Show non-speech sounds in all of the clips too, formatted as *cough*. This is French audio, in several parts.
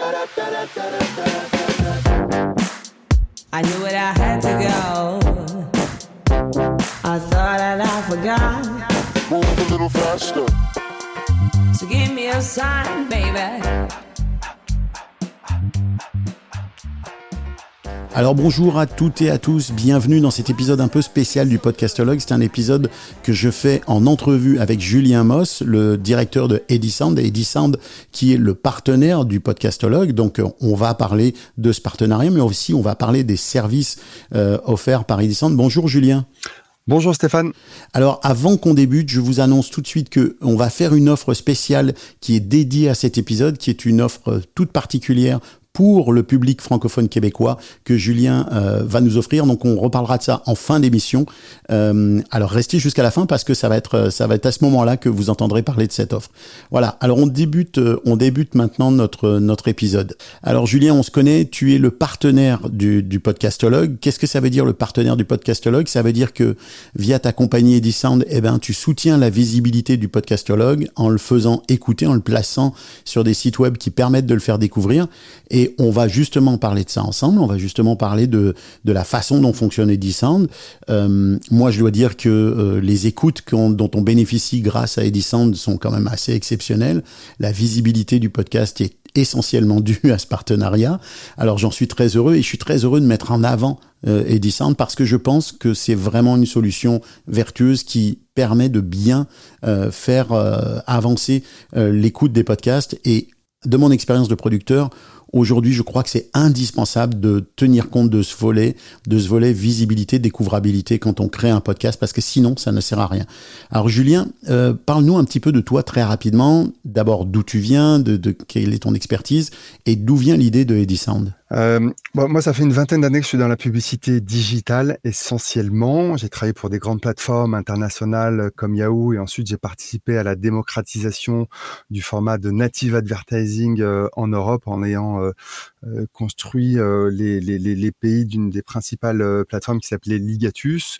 I knew it, I had to go. I thought that I forgot. Move a little faster. So give me a sign, baby. Alors bonjour à toutes et à tous, bienvenue dans cet épisode un peu spécial du Podcastologue. C'est un épisode que je fais en entrevue avec Julien Moss, le directeur de Edisound, Edisound qui est le partenaire du Podcastologue. Donc on va parler de ce partenariat, mais aussi on va parler des services euh, offerts par Edisound. Bonjour Julien. Bonjour Stéphane. Alors avant qu'on débute, je vous annonce tout de suite que on va faire une offre spéciale qui est dédiée à cet épisode, qui est une offre toute particulière pour le public francophone québécois que Julien euh, va nous offrir. Donc on reparlera de ça en fin d'émission. Euh, alors restez jusqu'à la fin parce que ça va être ça va être à ce moment-là que vous entendrez parler de cette offre. Voilà. Alors on débute euh, on débute maintenant notre notre épisode. Alors Julien, on se connaît. Tu es le partenaire du, du podcastologue. Qu'est-ce que ça veut dire le partenaire du podcastologue? Ça veut dire que via ta compagnie Edisound, eh ben tu soutiens la visibilité du podcastologue en le faisant écouter, en le plaçant sur des sites web qui permettent de le faire découvrir. Et on va justement parler de ça ensemble. On va justement parler de, de la façon dont fonctionne Edisound. Euh, moi, je dois dire que euh, les écoutes dont on bénéficie grâce à Edisound sont quand même assez exceptionnelles. La visibilité du podcast est essentiellement *laughs* due à ce partenariat. Alors j'en suis très heureux et je suis très heureux de mettre en avant euh, Edisound parce que je pense que c'est vraiment une solution vertueuse qui permet de bien euh, faire avancer l'écoute des podcasts et de mon expérience de producteur, Aujourd'hui, je crois que c'est indispensable de tenir compte de ce volet, de ce volet visibilité, découvrabilité quand on crée un podcast, parce que sinon, ça ne sert à rien. Alors, Julien, euh, parle-nous un petit peu de toi très rapidement. D'abord, d'où tu viens, de, quelle est ton expertise, et d'où vient l'idée de Edisound? Euh, bon, moi, ça fait une vingtaine d'années que je suis dans la publicité digitale essentiellement. J'ai travaillé pour des grandes plateformes internationales comme Yahoo et ensuite j'ai participé à la démocratisation du format de native advertising euh, en Europe en ayant euh, euh construit euh, les, les, les, pays d'une des principales euh, plateformes qui s'appelait Ligatus.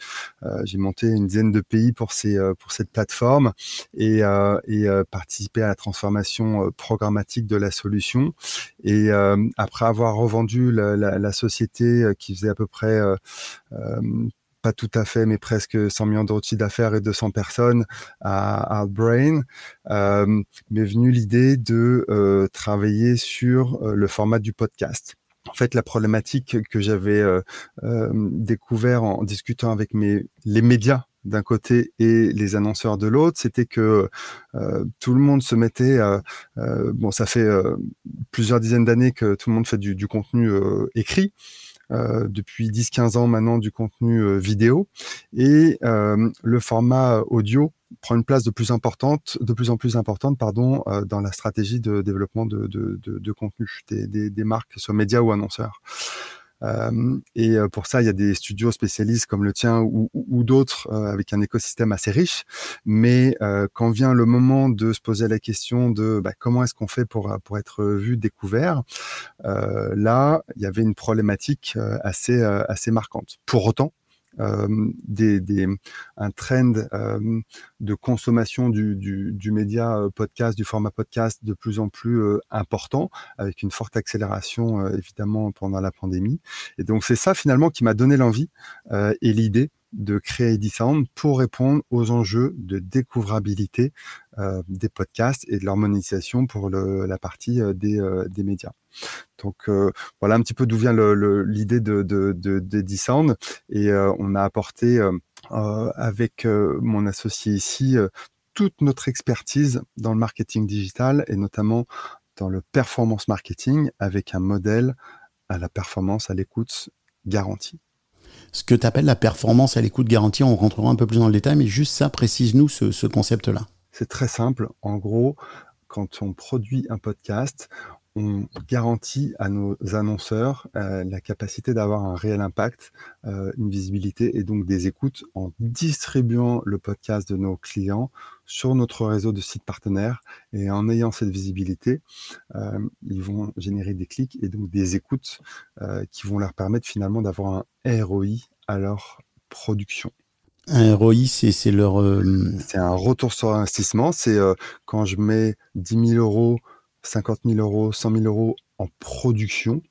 j'ai monté une dizaine de pays pour ces pour cette plateforme et, et participé à la transformation programmatique de la solution. Et après avoir revendu vendu la, la, la, société euh, qui faisait à peu près euh, euh, pas tout à fait, mais presque 100 millions d'euros de d'affaires et 200 personnes à Outbrain, euh, m'est venue l'idée de euh, travailler sur le format du podcast. En fait, la problématique que j'avais euh, découvert en discutant avec les médias d'un côté et les annonceurs de l'autre, c'était que euh, tout le monde se mettait, euh, euh, bon, ça fait plusieurs dizaines d'années que tout le monde fait du contenu écrit. Depuis 10-15 ans maintenant du contenu vidéo et le format audio prend une place de plus importante, de plus en plus importante, pardon, dans la stratégie de développement de, de, de, de contenu des, des, des marques, soit médias ou annonceurs. Euh, et euh, pour ça, il y a des studios spécialistes comme le tien ou, ou, d'autres euh, avec un écosystème assez riche. Mais quand vient le moment de se poser la question de bah, comment est-ce qu'on fait pour, pour être vu, découvert, là, il y avait une problématique assez, assez marquante. Pour autant, des, des, un trend euh, de consommation du, du, du, média euh, podcast, du format podcast de plus en plus important, avec une forte accélération évidemment pendant la pandémie. Et donc c'est ça finalement qui m'a donné l'envie et l'idée de créer Edisound pour répondre aux enjeux de découvrabilité euh, des podcasts et de leur monétisation pour la partie euh, des, euh, des, médias. Donc voilà un petit peu d'où vient l'idée de, de, de, d'Edisound et on a apporté avec mon associé ici toute notre expertise dans le marketing digital et notamment dans le performance marketing avec un modèle à la performance à l'écoute garantie ce que tu appelles la performance à l'écoute garantie. On rentrera un peu plus dans le détail, mais juste ça, précise-nous ce, ce concept-là. C'est très simple. En gros, quand on produit un podcast, on garantit à nos annonceurs euh, la capacité d'avoir un réel impact, euh, une visibilité et donc des écoutes en distribuant le podcast de nos clients sur notre réseau de sites partenaires et en ayant cette visibilité, euh, ils vont générer des clics et donc des écoutes qui vont leur permettre finalement d'avoir un ROI à leur production. Un ROI, c'est leur... C'est un retour sur investissement. C'est quand je mets 10 000 euros 50 000 euros, 100 000 euros en production.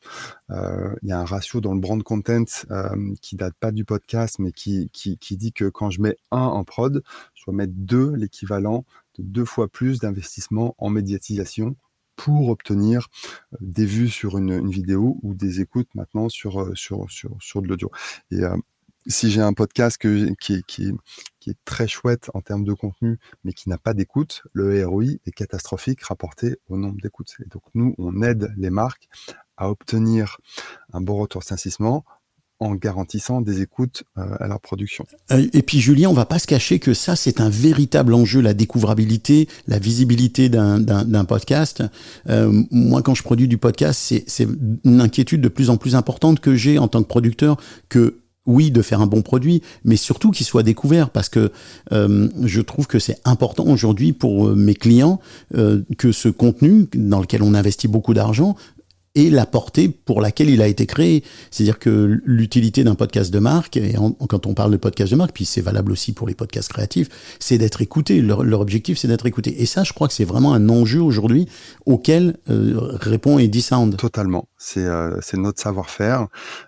Euh, il y a un ratio dans le brand content euh, qui date pas du podcast, mais qui, dit que quand je mets un en prod, je dois mettre deux, l'équivalent de deux fois plus d'investissement en médiatisation pour obtenir euh, des vues sur une, vidéo ou des écoutes maintenant sur, de l'audio. Si j'ai un podcast qui, est très chouette en termes de contenu, mais qui n'a pas d'écoute, le ROI est catastrophique rapporté au nombre d'écoutes. Et donc nous, on aide les marques à obtenir un bon retour d'investissement en garantissant des écoutes euh, à leur production. Euh, et puis Julien, on va pas se cacher que ça, c'est un véritable enjeu, la découvrabilité, la visibilité d'un podcast. Euh, moi, quand je produis du podcast, c'est une inquiétude de plus en plus importante que j'ai en tant que producteur, que oui, de faire un bon produit, mais surtout qu'il soit découvert, parce que euh, je trouve que c'est important aujourd'hui pour mes clients euh, que ce contenu dans lequel on investit beaucoup d'argent et la portée pour laquelle il a été créé. C'est-à-dire que l'utilité d'un podcast de marque, et quand on parle de podcast de marque, puis c'est valable aussi pour les podcasts créatifs, c'est d'être écouté. Leur, objectif, c'est d'être écouté. Et ça, je crois que c'est vraiment un enjeu aujourd'hui auquel euh, répond Eddie Sound. Totalement. C'est euh, notre savoir-faire,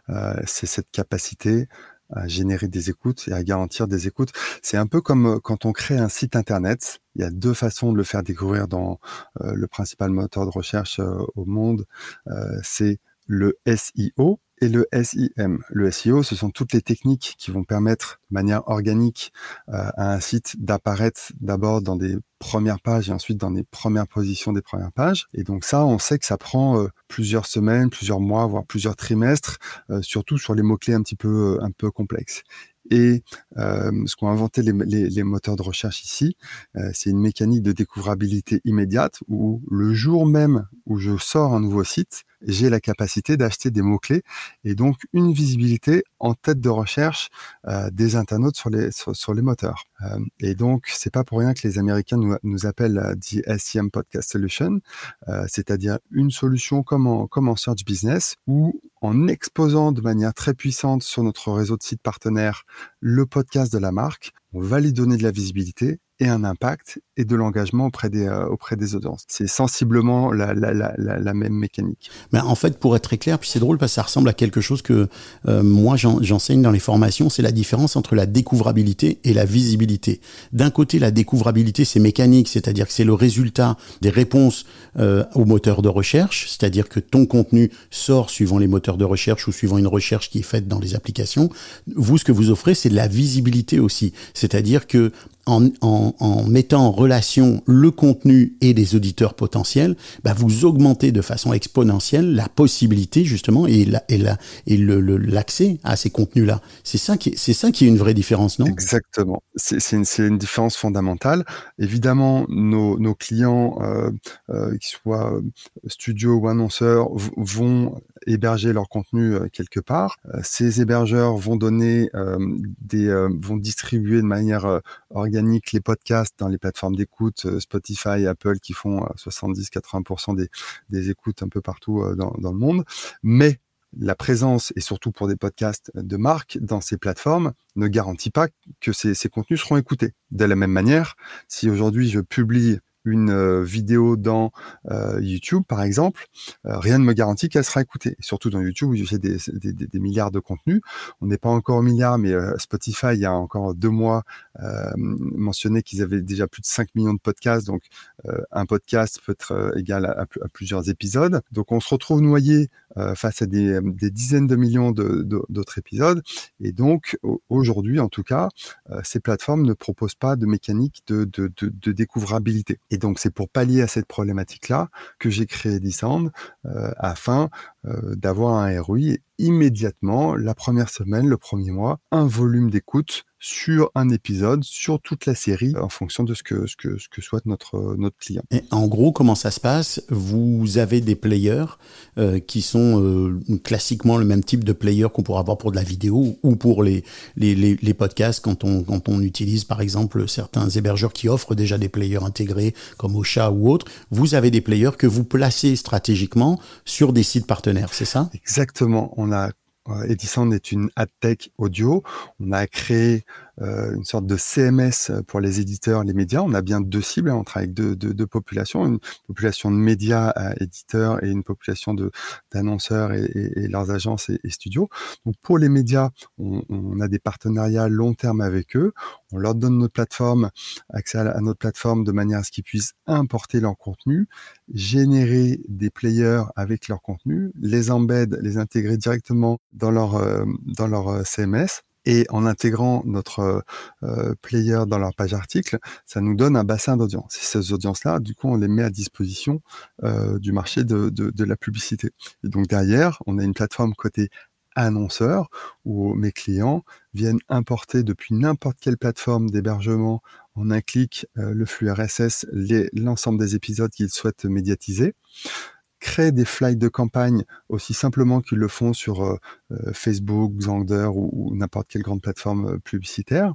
euh, c'est cette capacité à générer des écoutes et à garantir des écoutes. C'est un peu comme euh, quand on crée un site internet. Il y a deux façons de le faire découvrir dans euh, le principal moteur de recherche euh, au monde. Euh, c'est le SEO et le SIM. Le SEO, ce sont toutes les techniques qui vont permettre de manière organique à un site d'apparaître d'abord dans des premières pages et ensuite dans les premières positions des premières pages. Et donc ça, on sait que ça prend plusieurs semaines, plusieurs mois, voire plusieurs trimestres, surtout sur les mots-clés un petit peu, un peu complexes. Et euh, ce qu'ont inventé les, moteurs de recherche ici, euh, c'est une mécanique de découvrabilité immédiate où le jour même où je sors un nouveau site, j'ai la capacité d'acheter des mots-clés et donc une visibilité en tête de recherche euh, des internautes sur les, sur, les moteurs. Euh, et donc, c'est pas pour rien que les Américains nous, appellent the SEM Podcast Solution, euh, c'est-à-dire une solution comme en, comme en Search Business où en exposant de manière très puissante sur notre réseau de sites partenaires le podcast de la marque, on va lui donner de la visibilité et un impact et de l'engagement auprès des euh, auprès des audiences. C'est sensiblement la, la, la, même mécanique. Mais en fait, pour être très clair, puis c'est drôle parce que ça ressemble à quelque chose que euh, moi j'enseigne dans les formations, c'est la différence entre la découvrabilité et la visibilité. D'un côté, la découvrabilité c'est mécanique, c'est-à-dire que c'est le résultat des réponses euh, aux moteurs de recherche, c'est-à-dire que ton contenu sort suivant les moteurs de recherche ou suivant une recherche qui est faite dans les applications. Vous, ce que vous offrez, c'est de la visibilité aussi, c'est-à-dire que en, mettant en relation le contenu et les auditeurs potentiels, bah vous augmentez de façon exponentielle la possibilité justement et la, l'accès à ces contenus-là. C'est ça qui c'est ça qui est une vraie différence, non? Exactement. C'est, une, une différence fondamentale. Évidemment, nos, nos clients, euh, euh, qu'ils soient studios ou annonceurs, vont héberger leur contenu euh, quelque part. Euh, ces hébergeurs vont donner euh, des, vont distribuer de manière les podcasts dans les plateformes d'écoute Spotify, Apple qui font 70-80% des, des écoutes un peu partout dans, dans le monde. Mais la présence, et surtout pour des podcasts de marque, dans ces plateformes, ne garantit pas que ces contenus seront écoutés. De la même manière, si aujourd'hui je publie une euh, vidéo dans euh, YouTube, par exemple, euh, rien ne me garantit qu'elle sera écoutée. Surtout dans YouTube, où j'ai des, des, des, milliards de contenus. On n'est pas encore au milliard, mais Spotify, il y a encore deux mois, mentionné qu'ils avaient déjà plus de 5 millions de podcasts. Donc, un podcast peut être égal à, plusieurs épisodes. Donc, on se retrouve noyé face à des, dizaines de millions d'autres épisodes. Et donc, aujourd'hui, en tout cas, ces plateformes ne proposent pas de mécanique de, de, de, de découvrabilité. Donc, c'est pour pallier à cette problématique-là que j'ai créé Descend euh, afin d'avoir un ROI immédiatement, la première semaine, le premier mois, un volume d'écoute sur un épisode, sur toute la série, en fonction de ce que, ce que, ce que souhaite notre, notre client. Et en gros, comment ça se passe? Vous avez des players euh, qui sont euh, classiquement le même type de player qu'on pourrait avoir pour de la vidéo ou pour les, les, les, les, podcasts quand on, quand on utilise par exemple certains hébergeurs qui offrent déjà des players intégrés comme Ocha ou autres. Vous avez des players que vous placez stratégiquement sur des sites partenaires, c'est ça? Exactement. On a Edison est une ad tech audio. On a créé une sorte de CMS pour les éditeurs, les médias. On a bien deux cibles. Hein. On travaille avec deux, deux, populations, une population de médias éditeurs et une population de d'annonceurs et, et, leurs agences et, studios. Donc pour les médias, on, on, a des partenariats long terme avec eux. On leur donne notre plateforme, accès à, notre plateforme de manière à ce qu'ils puissent importer leur contenu, générer des players avec leur contenu, les embed, les intégrer directement dans leur euh, dans leur euh, CMS et en intégrant notre euh, player dans leur page article, ça nous donne un bassin d'audience. Et ces audiences-là, du coup, on les met à disposition du marché de, de, de, la publicité. Et donc derrière, on a une plateforme côté annonceur où mes clients viennent importer depuis n'importe quelle plateforme d'hébergement en un clic le flux RSS, l'ensemble des épisodes qu'ils souhaitent médiatiser créent des flights de campagne aussi simplement qu'ils le font sur euh, euh, Facebook, Xander ou, n'importe quelle grande plateforme euh, publicitaire,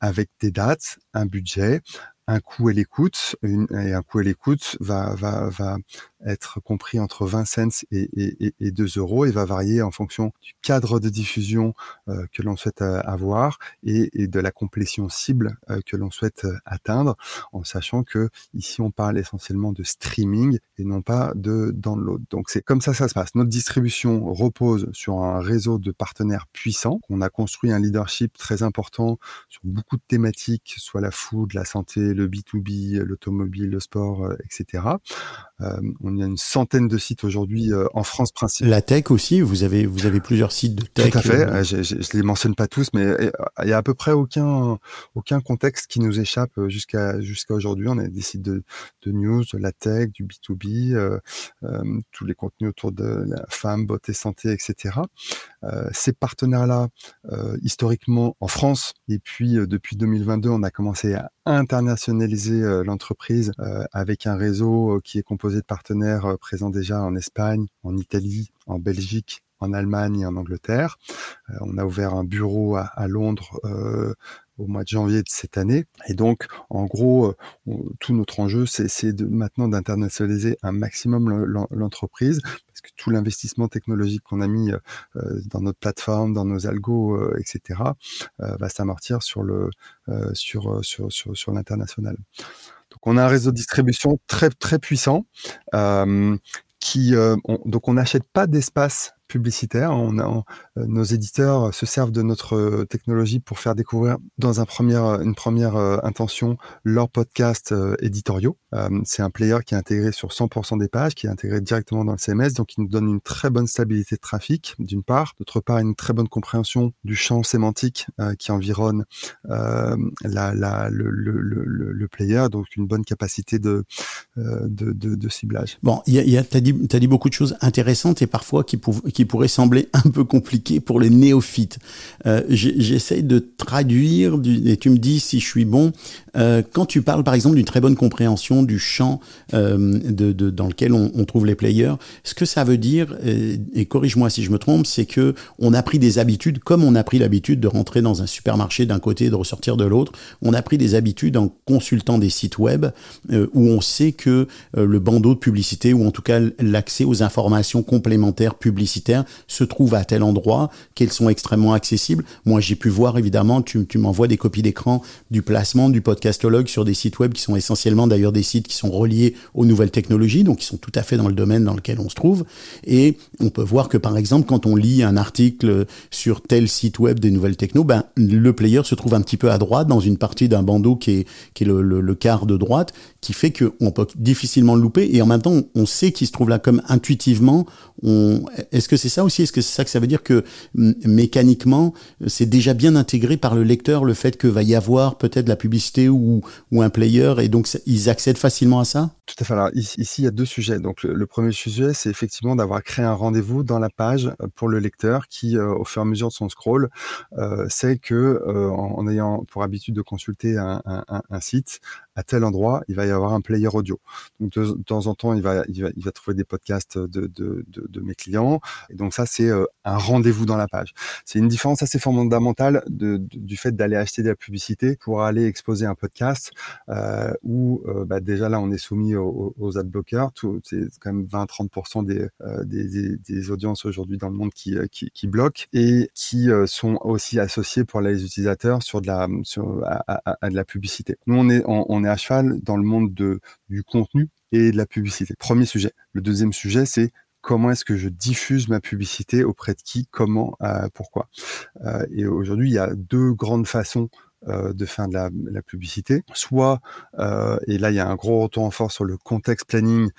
avec des dates, un budget, un coût à l'écoute, et un coût à l'écoute va, va, va être compris entre 20 cents et, et, et 2 euros et va varier en fonction du cadre de diffusion euh, que l'on souhaite euh, avoir et, de la complétion cible euh, que l'on souhaite atteindre, en sachant que ici on parle essentiellement de streaming et non pas de download. Donc c'est comme ça ça se passe. Notre distribution repose sur un réseau de partenaires puissants. On a construit un leadership très important sur beaucoup de thématiques, soit la food, la santé, le B2B, l'automobile, le sport, etc. on y a une centaine de sites aujourd'hui euh, en France principalement. La tech aussi, vous avez vous avez plusieurs sites de tech. Tout à fait. Euh, je, je, les mentionne pas tous, mais il y a à peu près aucun aucun contexte qui nous échappe jusqu'à jusqu'à aujourd'hui. On a des sites de, de news, de la tech, du B2B, euh, tous les contenus autour de la femme, beauté, santé, etc. ces partenaires-là, historiquement en France, et puis depuis 2022, on a commencé à internationaliser l'entreprise avec un réseau qui est composé de partenaires euh, présents déjà en Espagne, en Italie, en Belgique, en Allemagne et en Angleterre. Euh, on a ouvert un bureau à, Londres euh, au mois de janvier de cette année. Et donc, en gros, tout notre enjeu, c'est maintenant d'internationaliser un maximum l'entreprise, parce que tout l'investissement technologique qu'on a mis dans notre plateforme, dans nos algos, etc., va s'amortir sur l'international. Donc on a un réseau de distribution très très puissant euh, qui euh, donc on n'achète pas d'espace publicitaire. On a, euh, nos éditeurs se servent de notre euh, technologie pour faire découvrir dans un premier, euh, une première intention leurs podcasts éditoriaux. c'est un player qui est intégré sur 100% des pages, qui est intégré directement dans le CMS, donc il nous donne une très bonne stabilité de trafic, d'une part. D'autre part, une très bonne compréhension du champ sémantique qui environne le, player, donc une bonne capacité de, ciblage. Bon, a, as dit, beaucoup de choses intéressantes et parfois qui, qui pourrait sembler *laughs* un peu compliqué pour les néophytes. Euh, J'essaye de traduire, du, et tu me dis si je suis bon, euh, quand tu parles par exemple d'une très bonne compréhension du champ euh, dans lequel on, trouve les players, ce que ça veut dire, et, et corrige-moi si je me trompe, c'est que on a pris des habitudes, comme on a pris l'habitude de rentrer dans un supermarché d'un côté et de ressortir de l'autre, on a pris des habitudes en consultant des sites web euh, où on sait que euh, le bandeau de publicité, ou en tout cas l'accès aux informations complémentaires publicitaires, se trouvent à tel endroit, qu'elles sont extrêmement accessibles. Moi, j'ai pu voir, évidemment, tu, m'envoies des copies d'écran du placement du podcastologue sur des sites web qui sont essentiellement d'ailleurs des sites qui sont reliés aux nouvelles technologies, donc qui sont tout à fait dans le domaine dans lequel on se trouve. Et on peut voir que, par exemple, quand on lit un article sur tel site web des nouvelles techno, ben, le player se trouve un petit peu à droite dans une partie d'un bandeau qui est, qui est le, le, quart de droite, qui fait qu'on peut difficilement le louper. Et en même temps, on sait qu'il se trouve là comme intuitivement. Est-ce que c'est ça aussi? Est-ce que c'est ça que ça veut dire que mécaniquement, c'est déjà bien intégré par le lecteur le fait que va y avoir peut-être la publicité ou, un player et donc ils accèdent facilement à ça? Tout à fait. Alors ici, il y a deux sujets. Donc le, premier sujet, c'est effectivement d'avoir créé un rendez-vous dans la page euh, pour le lecteur qui, euh, au fur et à mesure de son scroll, euh, sait que euh, en, ayant pour habitude de consulter un site, à tel endroit, il va y avoir un player audio. Donc de, temps en temps, il va, il va, il va trouver des podcasts de, de, de, mes clients. Et donc ça, c'est un rendez-vous dans la page. C'est une différence assez fondamentale du fait d'aller acheter de la publicité pour aller exposer un podcast euh, où bah, déjà là, on est soumis aux, aux adblockers. C'est quand même 20-30% des, des, des, audiences aujourd'hui dans le monde qui, qui, qui bloquent et qui sont aussi associés pour les utilisateurs sur de la sur, à, de la publicité. Nous on est on, est à cheval dans le monde de du contenu et de la publicité. Premier sujet. Le deuxième sujet c'est comment est-ce que je diffuse ma publicité auprès de qui, comment, euh, pourquoi. Euh, et aujourd'hui, il y a deux grandes façons euh, de faire de la, publicité, soit, et là il y a un gros retour en force sur le contexte planning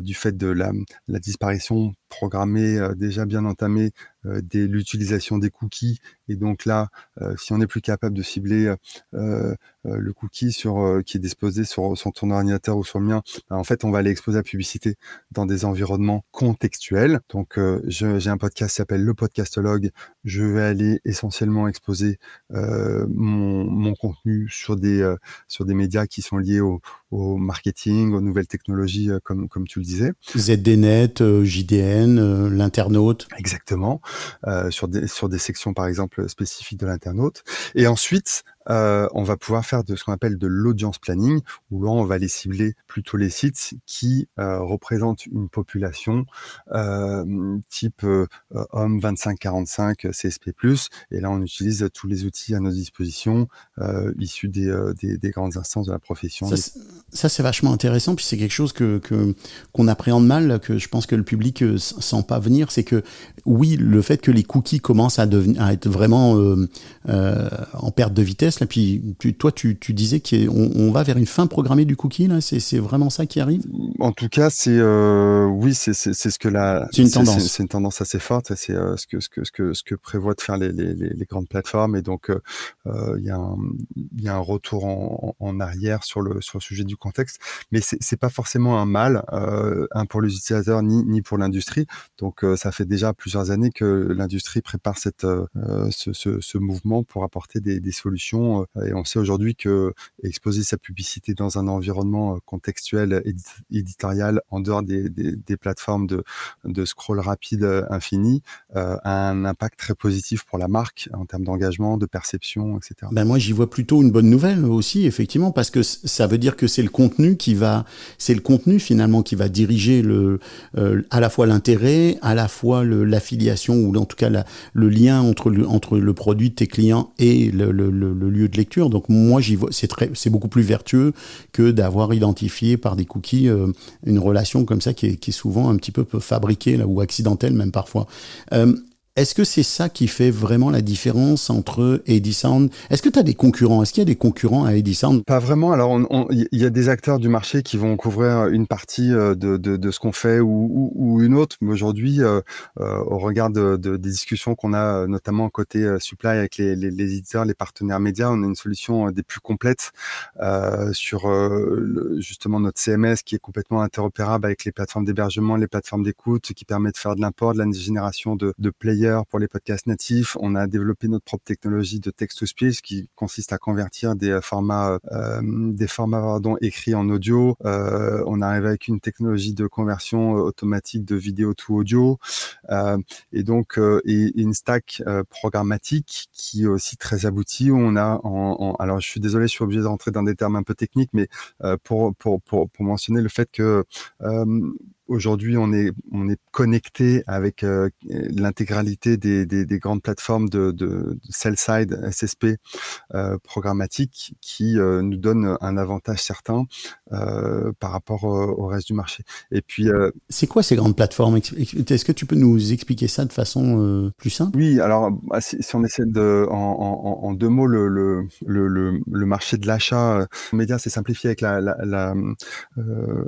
du fait de la disparition programmée euh, déjà bien entamée euh, l'utilisation des cookies. Et donc là, euh, si on n'est plus capable de cibler le cookie sur qui est disposé sur, sur ton ordinateur ou sur le mien, ben, en fait, on va aller exposer la publicité dans des environnements contextuels. Donc, j'ai un podcast qui s'appelle le podcastologue. Je vais aller essentiellement exposer mon, mon, contenu sur des sur des médias qui sont liés au, au marketing, aux nouvelles technologies, comme comme tu le disais. ZDNet, JDN euh, l'internaute. Exactement, euh, sur, des, sur des sections par exemple spécifiques de l'internaute. Et ensuite, euh, on va pouvoir faire de ce qu'on appelle de l'audience planning, où là on va aller cibler plutôt les sites qui euh, représentent une population euh, type homme 25-45 CSP+. Et là on utilise tous les outils à notre disposition euh, issus des, des, des, grandes instances de la profession. Ça, c'est vachement intéressant, puis c'est quelque chose que qu'on appréhende mal, que je pense que le public sent pas venir, c'est que oui, le fait que les cookies commencent à, à être vraiment en perte de vitesse Là, puis tu, toi, tu, tu disais qu'on on va vers une fin programmée du cookie. Là, c'est vraiment ça qui arrive? En tout cas, c'est euh, oui, c'est ce que la. C'est une tendance. C'est une tendance assez forte. C'est euh, ce que ce que ce que ce que prévoient de faire les, les, les grandes plateformes. Et donc, euh, il euh, y a un il y a un retour en, en, arrière sur le sur le sujet du contexte. Mais c'est pas forcément un mal, un pour les utilisateurs ni ni pour l'industrie. Donc, ça fait déjà plusieurs années que l'industrie prépare cette ce, ce, ce mouvement pour apporter des, des solutions euh, et on sait aujourd'hui que exposer sa publicité dans un environnement euh, contextuel éditorial en dehors des, plateformes de, scroll rapide euh, infini a un impact très positif pour la marque en termes d'engagement, de perception, etc. Ben moi, j'y vois plutôt une bonne nouvelle aussi, effectivement, parce que ça veut dire que c'est le contenu qui va, c'est le contenu finalement qui va diriger le, euh, à la fois l'intérêt, à la fois l'affiliation ou en tout cas le lien entre le, entre le produit de tes clients et le lieu de lecture. Donc moi, j'y vois, c'est beaucoup plus vertueux que d'avoir identifié par des cookies euh, une relation comme ça qui est, qui est souvent un petit peu fabriquée là, ou accidentelle même parfois. Euh, est-ce que c'est ça qui fait vraiment la différence entre Edison Est-ce que tu as des concurrents? Est-ce qu'il y a des concurrents à Edison Pas vraiment. Alors, il y a des acteurs du marché qui vont couvrir une partie euh, de, ce qu'on fait ou, une autre. Mais aujourd'hui, euh, euh, au regard de, de des discussions qu'on a, notamment côté supply avec les, éditeurs, les partenaires médias, on a une solution des plus complètes sur justement notre CMS qui est complètement interopérable avec les plateformes d'hébergement, les plateformes d'écoute, qui permet de faire de l'import, de la génération de players pour les podcasts natifs. On a développé notre propre technologie de text-to-speech qui consiste à convertir des formats, euh, des formats pardon, écrits en audio. Euh, on arrive avec une technologie de conversion euh, automatique de vidéo to audio euh, et donc euh, une stack euh, programmatique qui est aussi très aboutie. On a, en, alors je suis désolé, je suis obligé de rentrer dans des termes un peu techniques, mais pour mentionner le fait que Aujourd'hui, on est on est connecté avec euh, l'intégralité des, des, des, grandes plateformes de, de, de sell side SSP euh, programmatique qui euh, nous donne un avantage certain euh, par rapport au, au, reste du marché. Et puis, c'est quoi ces grandes plateformes? Est-ce que tu peux nous expliquer ça de façon plus simple? Oui, alors bah, si, si, on essaie de en, en, en deux mots le le, le, le marché de l'achat média s'est simplifié avec la, la, la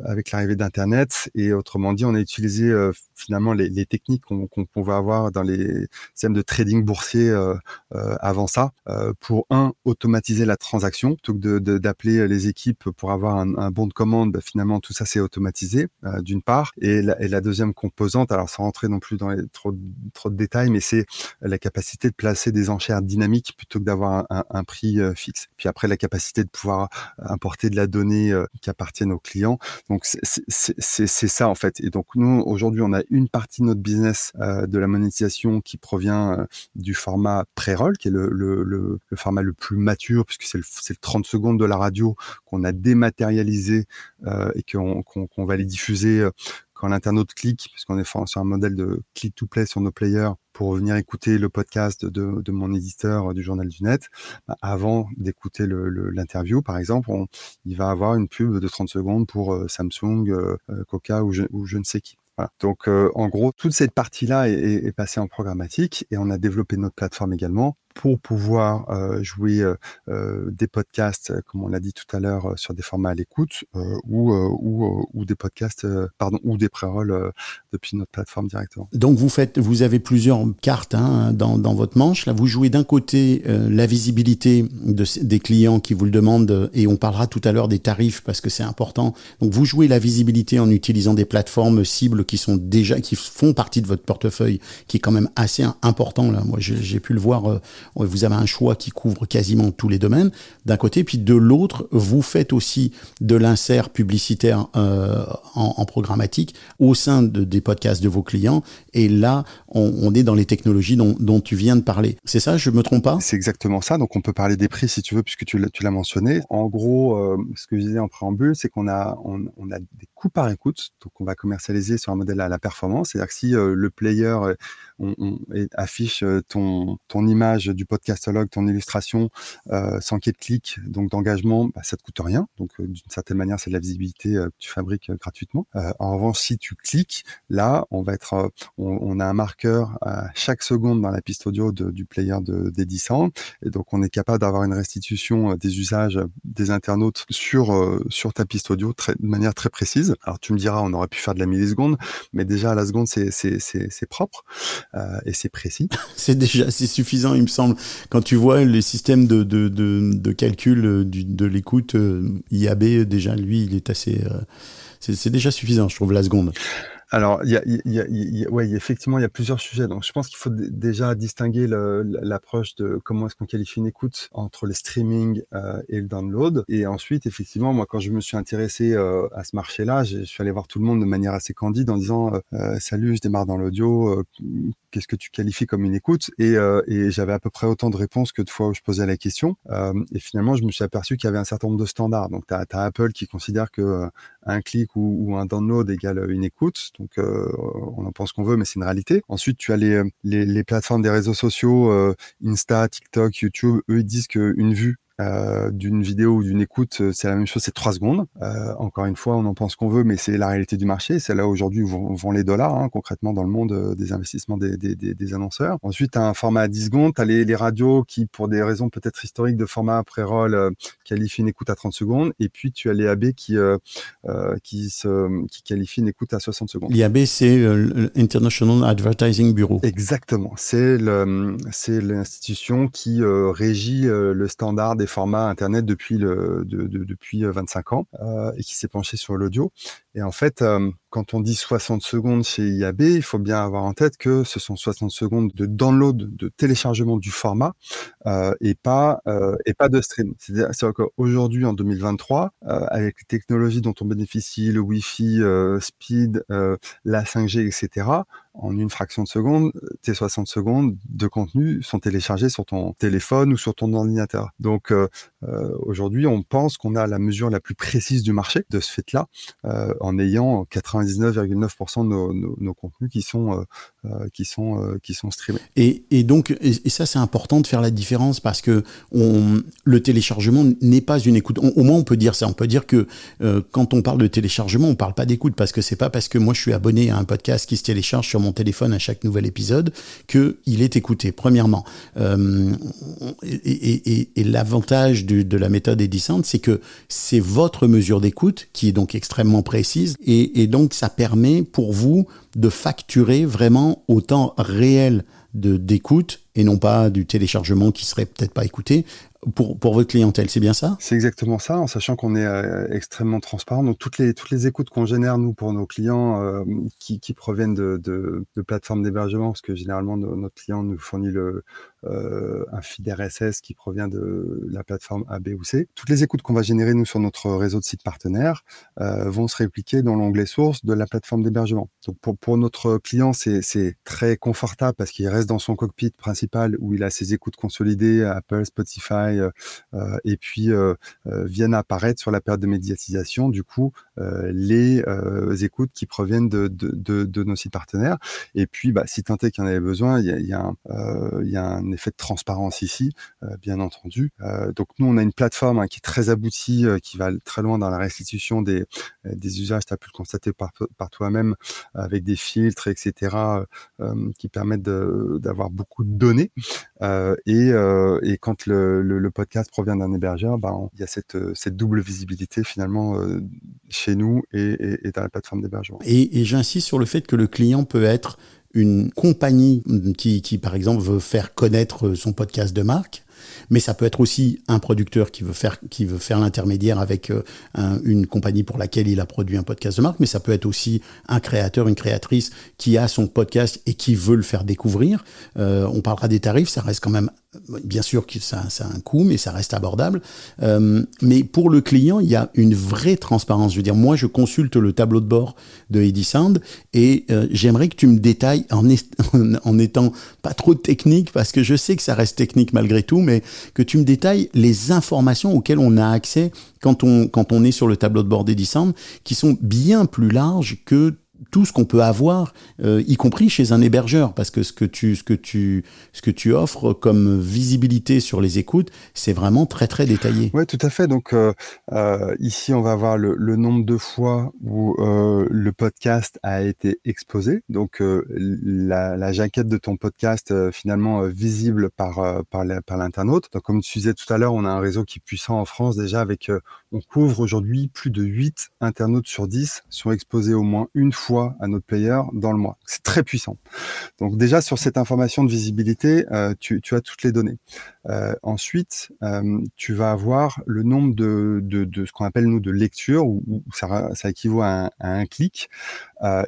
avec l'arrivée d'internet et autre Autrement dit, on a utilisé euh, finalement les, techniques qu'on qu'on pouvait avoir dans les systèmes de trading boursier euh, euh, avant ça pour un automatiser la transaction plutôt que d'appeler les équipes pour avoir un, bon de commande. bah, finalement, tout ça c'est automatisé d'une part. Et la, deuxième composante, alors sans rentrer non plus dans les, trop de détails, mais c'est la capacité de placer des enchères dynamiques plutôt que d'avoir un, prix fixe. Puis après, la capacité de pouvoir importer de la donnée qui appartiennent aux clients. Donc c'est ça en fait. Et donc nous aujourd'hui on a une partie de notre business euh, de la monétisation qui provient euh, du format pré-roll, qui est le, format le plus mature puisque c'est le, le 30 secondes de la radio qu'on a dématérialisé euh, et qu'on qu qu va les diffuser quand l'internaute clique, puisqu'on est sur un modèle de click to play sur nos players pour venir écouter le podcast de, mon éditeur euh, du journal du net, bah, avant d'écouter l'interview, par exemple, il va avoir une pub de 30 secondes pour euh, Samsung, euh, Coca ou je, ne sais qui. Donc, en gros, toute cette partie-là est, est, passée en programmatique et on a développé notre plateforme également pour pouvoir euh, jouer euh, des podcasts, comme on l'a dit tout à l'heure, sur des formats à l'écoute ou, ou, ou, des podcasts, pardon, ou des pré-rolls depuis notre plateforme directement. Donc vous faites, vous avez plusieurs cartes hein, dans, dans, votre manche. Là, vous jouez d'un côté euh, la visibilité de, des clients qui vous le demandent, et on parlera tout à l'heure des tarifs parce que c'est important. Donc vous jouez la visibilité en utilisant des plateformes cibles qui sont déjà, qui font partie de votre portefeuille, qui est quand même assez important. Là, moi, j'ai pu le voir. Vous avez un choix qui couvre quasiment tous les domaines d'un côté, puis de l'autre, vous faites aussi de l'insert publicitaire euh, en, programmatique au sein de, des podcasts de vos clients. Et là, on, est dans les technologies dont, tu viens de parler. C'est ça, je me trompe pas? C'est exactement ça. Donc, on peut parler des prix si tu veux, puisque tu l'as mentionné. En gros, euh, ce que je disais en préambule, c'est qu'on a, on, on, a des coûts par écoute. Donc, on va commercialiser sur un modèle à la performance. C'est-à-dire que si euh, le player on, on affiche ton, ton image du podcastologue, ton illustration, euh, sans qu'il y ait de clic, donc d'engagement, bah, ça te coûte rien. Donc, euh, d'une certaine manière, c'est de la visibilité euh, que tu fabriques gratuitement. en revanche, si tu cliques, là, on va être, on, on, a un marqueur à chaque seconde dans la piste audio de, du player d'Edison, et donc on est capable d'avoir une restitution des usages des internautes sur sur ta piste audio très, de manière très précise. Alors, tu me diras, on aurait pu faire de la milliseconde, mais déjà à la seconde, c'est propre euh, et c'est précis. *laughs* c'est déjà c'est suffisant, il me semble. Quand tu vois les systèmes de, de, de, de calcul du, de l'écoute euh, IAB, déjà lui, il est assez. Euh, c'est déjà suffisant, je trouve, la seconde. Alors, y a, y a, y a, ouais, effectivement, il y a plusieurs sujets. Donc, je pense qu'il faut déjà distinguer l'approche de comment est-ce qu'on qualifie une écoute entre le streaming euh, et le download. Et ensuite, effectivement, moi, quand je me suis intéressé euh, à ce marché-là, je suis allé voir tout le monde de manière assez candide en disant euh, "Salut, je démarre dans l'audio. Qu'est-ce que tu qualifies comme une écoute? Et, et j'avais à peu près autant de réponses que de fois où je posais la question. et finalement, je me suis aperçu qu'il y avait un certain nombre de standards. Donc, tu as, as, Apple qui considère que un clic ou, ou, un download égale une écoute. Donc, euh, on en pense qu'on veut, mais c'est une réalité. Ensuite, tu as les, les, les, plateformes des réseaux sociaux, euh, Insta, TikTok, YouTube. Eux, ils disent qu'une vue euh, d'une vidéo ou d'une écoute, c'est la même chose, c'est trois secondes. Euh, encore une fois, on en pense qu'on veut, mais c'est la réalité du marché. C'est là aujourd'hui où vont, vont, les dollars, hein, concrètement, dans le monde euh, des investissements des, des, des, des annonceurs. Ensuite, tu as un format à 10 secondes. Tu as les, les, radios qui, pour des raisons peut-être historiques de format pré-roll, euh, qualifient une écoute à 30 secondes. Et puis, tu as les AB qui, euh, qui, se, qui qualifient une écoute à 60 secondes. L'IAB, c'est l'International Advertising Bureau. Exactement. C'est l'institution qui régit le standard des formats internet depuis le de, de, depuis 25 ans euh, et qui s'est penché sur l'audio. Et en fait, euh, quand on dit 60 secondes chez IAB, il faut bien avoir en tête que ce sont 60 secondes de download, de téléchargement du format euh, et pas euh, et pas de stream. C'est-à-dire qu'aujourd'hui, en 2023, euh, avec les technologies dont on bénéficie, le Wi-Fi, euh, Speed, la 5G, etc., en une fraction de seconde, tes 60 secondes de contenu sont téléchargés sur ton téléphone ou sur ton ordinateur. Donc aujourd'hui, on pense qu'on a la mesure la plus précise du marché de ce fait-là en ayant 99,9% de nos, contenus qui sont euh, euh, qui sont euh, qui sont streamés. Et, et donc et, ça c'est important de faire la différence parce que on, le téléchargement n'est pas une écoute. Au moins on peut dire ça. On peut dire que quand on parle de téléchargement, on parle pas d'écoute parce que c'est pas parce que moi je suis abonné à un podcast qui se télécharge sur mon téléphone à chaque nouvel épisode que il est écouté. Premièrement, et, l'avantage de, la méthode Edison, c'est que c'est votre mesure d'écoute qui est donc extrêmement précise Et, donc, ça permet pour vous de facturer vraiment au temps réel d'écoute et non pas du téléchargement qui serait peut-être pas écouté pour, pour votre clientèle, c'est bien ça? C'est exactement ça, en sachant qu'on est euh, extrêmement transparent. Donc toutes les toutes les écoutes qu'on génère nous pour nos clients euh, qui, proviennent de plateformes d'hébergement, parce que généralement notre client nous fournit le euh, un feed RSS qui provient de la plateforme A, B ou C. Toutes les écoutes qu'on va générer nous sur notre réseau de sites partenaires euh, vont se répliquer dans l'onglet source de la plateforme d'hébergement. Donc pour, pour notre client, c'est très confortable parce qu'il reste dans son cockpit principal où il a ses écoutes consolidées, Apple, Spotify, euh, euh et puis euh, viennent apparaître sur la période de médiatisation, du coup, les écoutes qui proviennent de, nos sites partenaires. Et puis, bah, si y en avait besoin, il y a, il y a un, effet de transparence ici, euh, bien entendu. Euh, donc nous, on a une plateforme hein, qui est très aboutie, euh, qui va très loin dans la restitution des, usages. Tu as pu le constater par, toi-même, avec des filtres, etc., qui permettent d'avoir beaucoup de données. et, quand le, podcast provient d'un hébergeur, ben, il y a cette double visibilité finalement chez nous et, et, et dans la plateforme d'hébergement. Et, j'insiste sur le fait que le client peut être une compagnie qui, par exemple, veut faire connaître son podcast de marque, mais ça peut être aussi un producteur qui veut faire, qui veut faire l'intermédiaire avec euh, un, une compagnie pour laquelle il a produit un podcast de marque, mais ça peut être aussi un créateur, une créatrice qui a son podcast et qui veut le faire découvrir. Euh, on parlera des tarifs, ça reste quand même Bien sûr que ça, ça, a un coût, mais ça reste abordable. Euh, mais pour le client, il y a une vraie transparence. Je veux dire, moi, je consulte le tableau de bord de Edisand et euh, j'aimerais que tu me détailles *laughs* en, en étant pas trop technique, parce que je sais que ça reste technique malgré tout, mais que tu me détailles les informations auxquelles on a accès quand on, quand on est sur le tableau de bord d'Edisand, qui sont bien plus larges que tout ce qu'on peut avoir, euh, y compris chez un hébergeur, parce que ce que tu, ce que tu, ce que tu offres comme visibilité sur les écoutes, c'est vraiment très très détaillé. Oui, tout à fait. Donc euh, euh, ici, on va avoir le, le, nombre de fois où euh, le podcast a été exposé. Donc euh, la, la, jaquette de ton podcast euh, finalement visible par par l'internaute. Donc comme tu disais tout à l'heure, on a un réseau qui est puissant en France déjà avec, on couvre aujourd'hui plus de 8 internautes sur 10 sont exposés au moins une fois à notre player dans le mois. C'est très puissant. Donc déjà sur cette information de visibilité, euh, tu, as toutes les données. Euh, ensuite, euh, tu vas avoir le nombre de, de, de ce qu'on appelle nous de lectures, où, ça, équivaut à un, clic.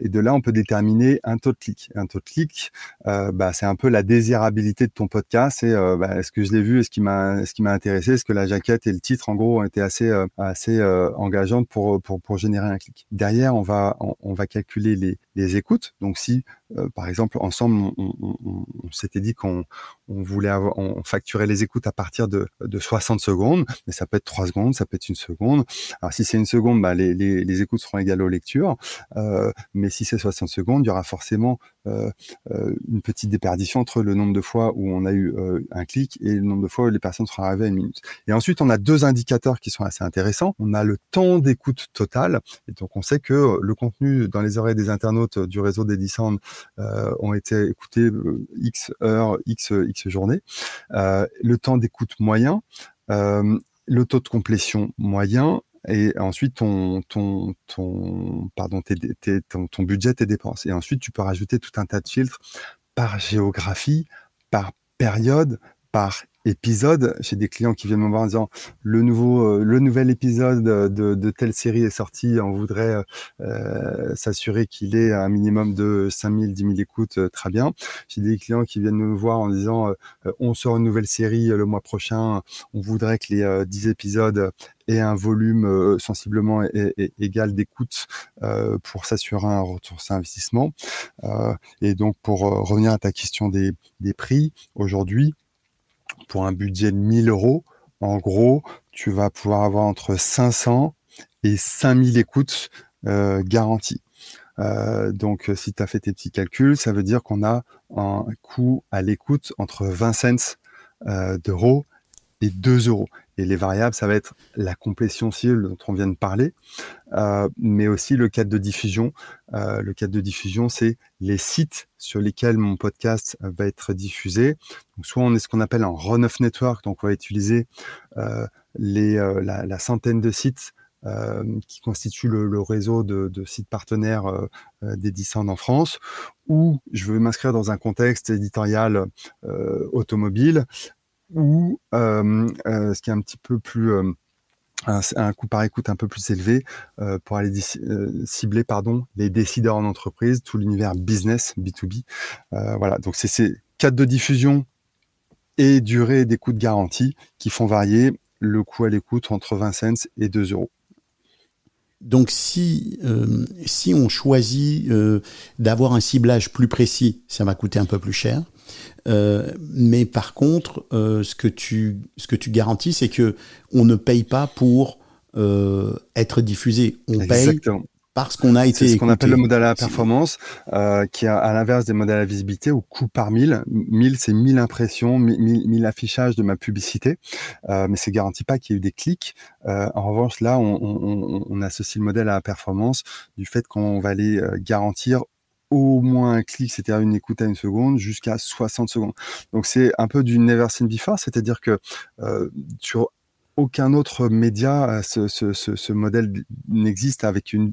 Et de là, on peut déterminer un taux de clic. Un taux de clic, bah, c'est un peu la désirabilité de ton podcast. C'est bah, est-ce que je l'ai vu, est-ce qu'il m'a, est-ce qu'il m'a intéressé, est-ce que la jaquette et le titre, en gros, ont été assez, assez engageantes pour, pour, pour générer un clic. Derrière, on va, on va calculer les, les écoutes. Donc, si euh, par exemple, ensemble, on, on, on s'était dit qu'on on voulait avoir, on facturait les écoutes à partir de, de 60 secondes, mais ça peut être 3 secondes, ça peut être une seconde. Alors si c'est une seconde, bah, les, les, les, écoutes seront égales aux lectures, euh, mais si c'est 60 secondes, il y aura forcément euh, euh, une petite déperdition entre le nombre de fois où on a eu euh, un clic et le nombre de fois où les personnes seront arrivées à une minute. Et ensuite, on a deux indicateurs qui sont assez intéressants. On a le temps d'écoute total, et donc on sait que le contenu dans les oreilles des internautes du réseau d'Edison euh, ont été écoutés X heures, X, X journées. Euh, le temps d'écoute moyen, euh, le taux de complétion moyen et ensuite ton ton ton pardon ton, ton budget tes dépenses et ensuite tu peux rajouter tout un tas de filtres par géographie par période par épisode. J'ai des clients qui viennent me voir en disant le nouveau, euh, le nouvel épisode de, de, telle série est sorti. On voudrait euh, s'assurer qu'il ait un minimum de 5000, 10 000 écoutes. Euh, très bien. J'ai des clients qui viennent me voir en disant euh, on sort une nouvelle série le mois prochain. On voudrait que les 10 épisodes aient un volume sensiblement égal d'écoute pour s'assurer un retour sur investissement. et donc pour revenir à ta question des, des prix, aujourd'hui, pour un budget de 1000 euros, en gros, tu vas pouvoir avoir entre 500 et 5000 écoutes euh, garanties. Euh, donc, si tu as fait tes petits calculs, ça veut dire qu'on a un coût à l'écoute entre 20 cents euh, d'euros et 2 euros. Et les variables, ça va être la complétion cible dont on vient de parler, euh, mais aussi le cadre de diffusion. Euh, le cadre de diffusion, c'est les sites sur lesquels mon podcast va être diffusé. Donc, soit on est ce qu'on appelle un run-off network, donc on va utiliser euh, les, euh, la, la, centaine de sites qui constituent le, réseau de, sites partenaires des Disney en France, ou je veux m'inscrire dans un contexte éditorial automobile, ou ce qui est un petit peu plus un, un, coût par écoute un peu plus élevé euh, pour aller euh, cibler pardon les décideurs en entreprise, tout l'univers business B2B. Euh, voilà, donc c'est ces cadres de diffusion et durée d'écoute garantie qui font varier le coût à l'écoute entre 20 cents et 2 euros. Donc si, si on choisit d'avoir un ciblage plus précis, ça va coûter un peu plus cher. Euh, mais par contre, euh, ce, que tu, ce que tu garantis, c'est que on ne paye pas pour euh, être diffusé. On Exactement. paye parce qu'on a été. C'est ce qu'on appelle le modèle à la performance, euh, qui est à l'inverse des modèles à visibilité ou coût par mille. Mille, c'est mille impressions, mille, affichages de ma publicité, euh, mais c'est garantit pas qu'il y ait eu des clics. Euh, en revanche, là, on, on, on, associe le modèle à la performance du fait qu'on va aller garantir au moins un clic, c'est-à-dire une écoute à une seconde, jusqu'à 60 secondes. Donc c'est un peu du never seen before, c'est-à-dire que euh, sur aucun autre média, euh, ce, ce, modèle n'existe avec une,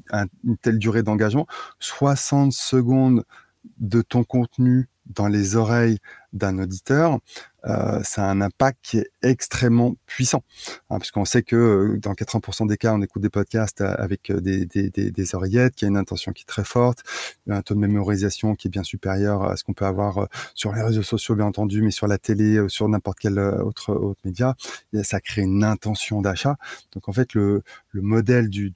telle durée d'engagement. 60 secondes de ton contenu dans les oreilles d'un auditeur, euh, ça a un impact qui est extrêmement puissant. Hein, puisqu'on sait que euh, dans 80% des cas, on écoute des podcasts avec euh, des, des, des, oreillettes, qui a une intention qui est très forte, un taux de mémorisation qui est bien supérieur à ce qu'on peut avoir sur les réseaux sociaux, bien entendu, mais sur la télé, sur n'importe quel autre, média. Ça crée une intention d'achat. Donc en fait, le, le modèle du,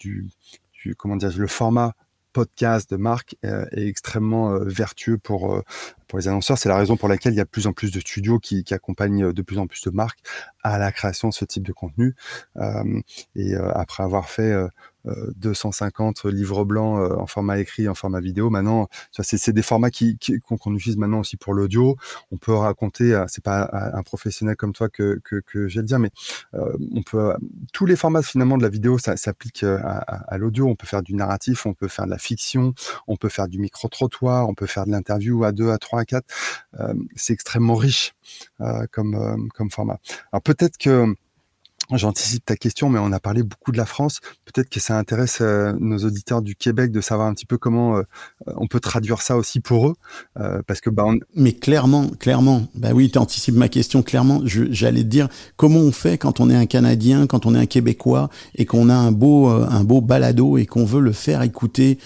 comment dire, le format podcast de marque est extrêmement vertueux pour pour les annonceurs. C'est la raison pour laquelle il y a de plus en plus de studios qui, accompagnent de plus en plus de marques à la création de ce type de contenu. et après avoir fait 250 livres blancs euh, en format écrit, en format vidéo. Maintenant, c'est des formats qui qu'on utilise maintenant aussi pour l'audio. On peut raconter, euh, c'est pas un professionnel comme toi que que, que je vais le dire, mais euh, on peut tous les formats finalement de la vidéo, ça à, l'audio. On peut faire du narratif, on peut faire de la fiction, on peut faire du micro trottoir, on peut faire de l'interview à 2, à 3, à 4. c'est extrêmement riche comme comme format. Alors peut-être que J'anticipe ta question, mais on a parlé beaucoup de la France. Peut-être que ça intéresse euh, nos auditeurs du Québec de savoir un petit peu comment euh, on peut traduire ça aussi pour eux, euh, parce que bah Mais clairement, clairement, bah oui, tu anticipes ma question clairement. J'allais te dire comment on fait quand on est un Canadien, quand on est un Québécois et qu'on a un beau un beau balado et qu'on veut le faire écouter,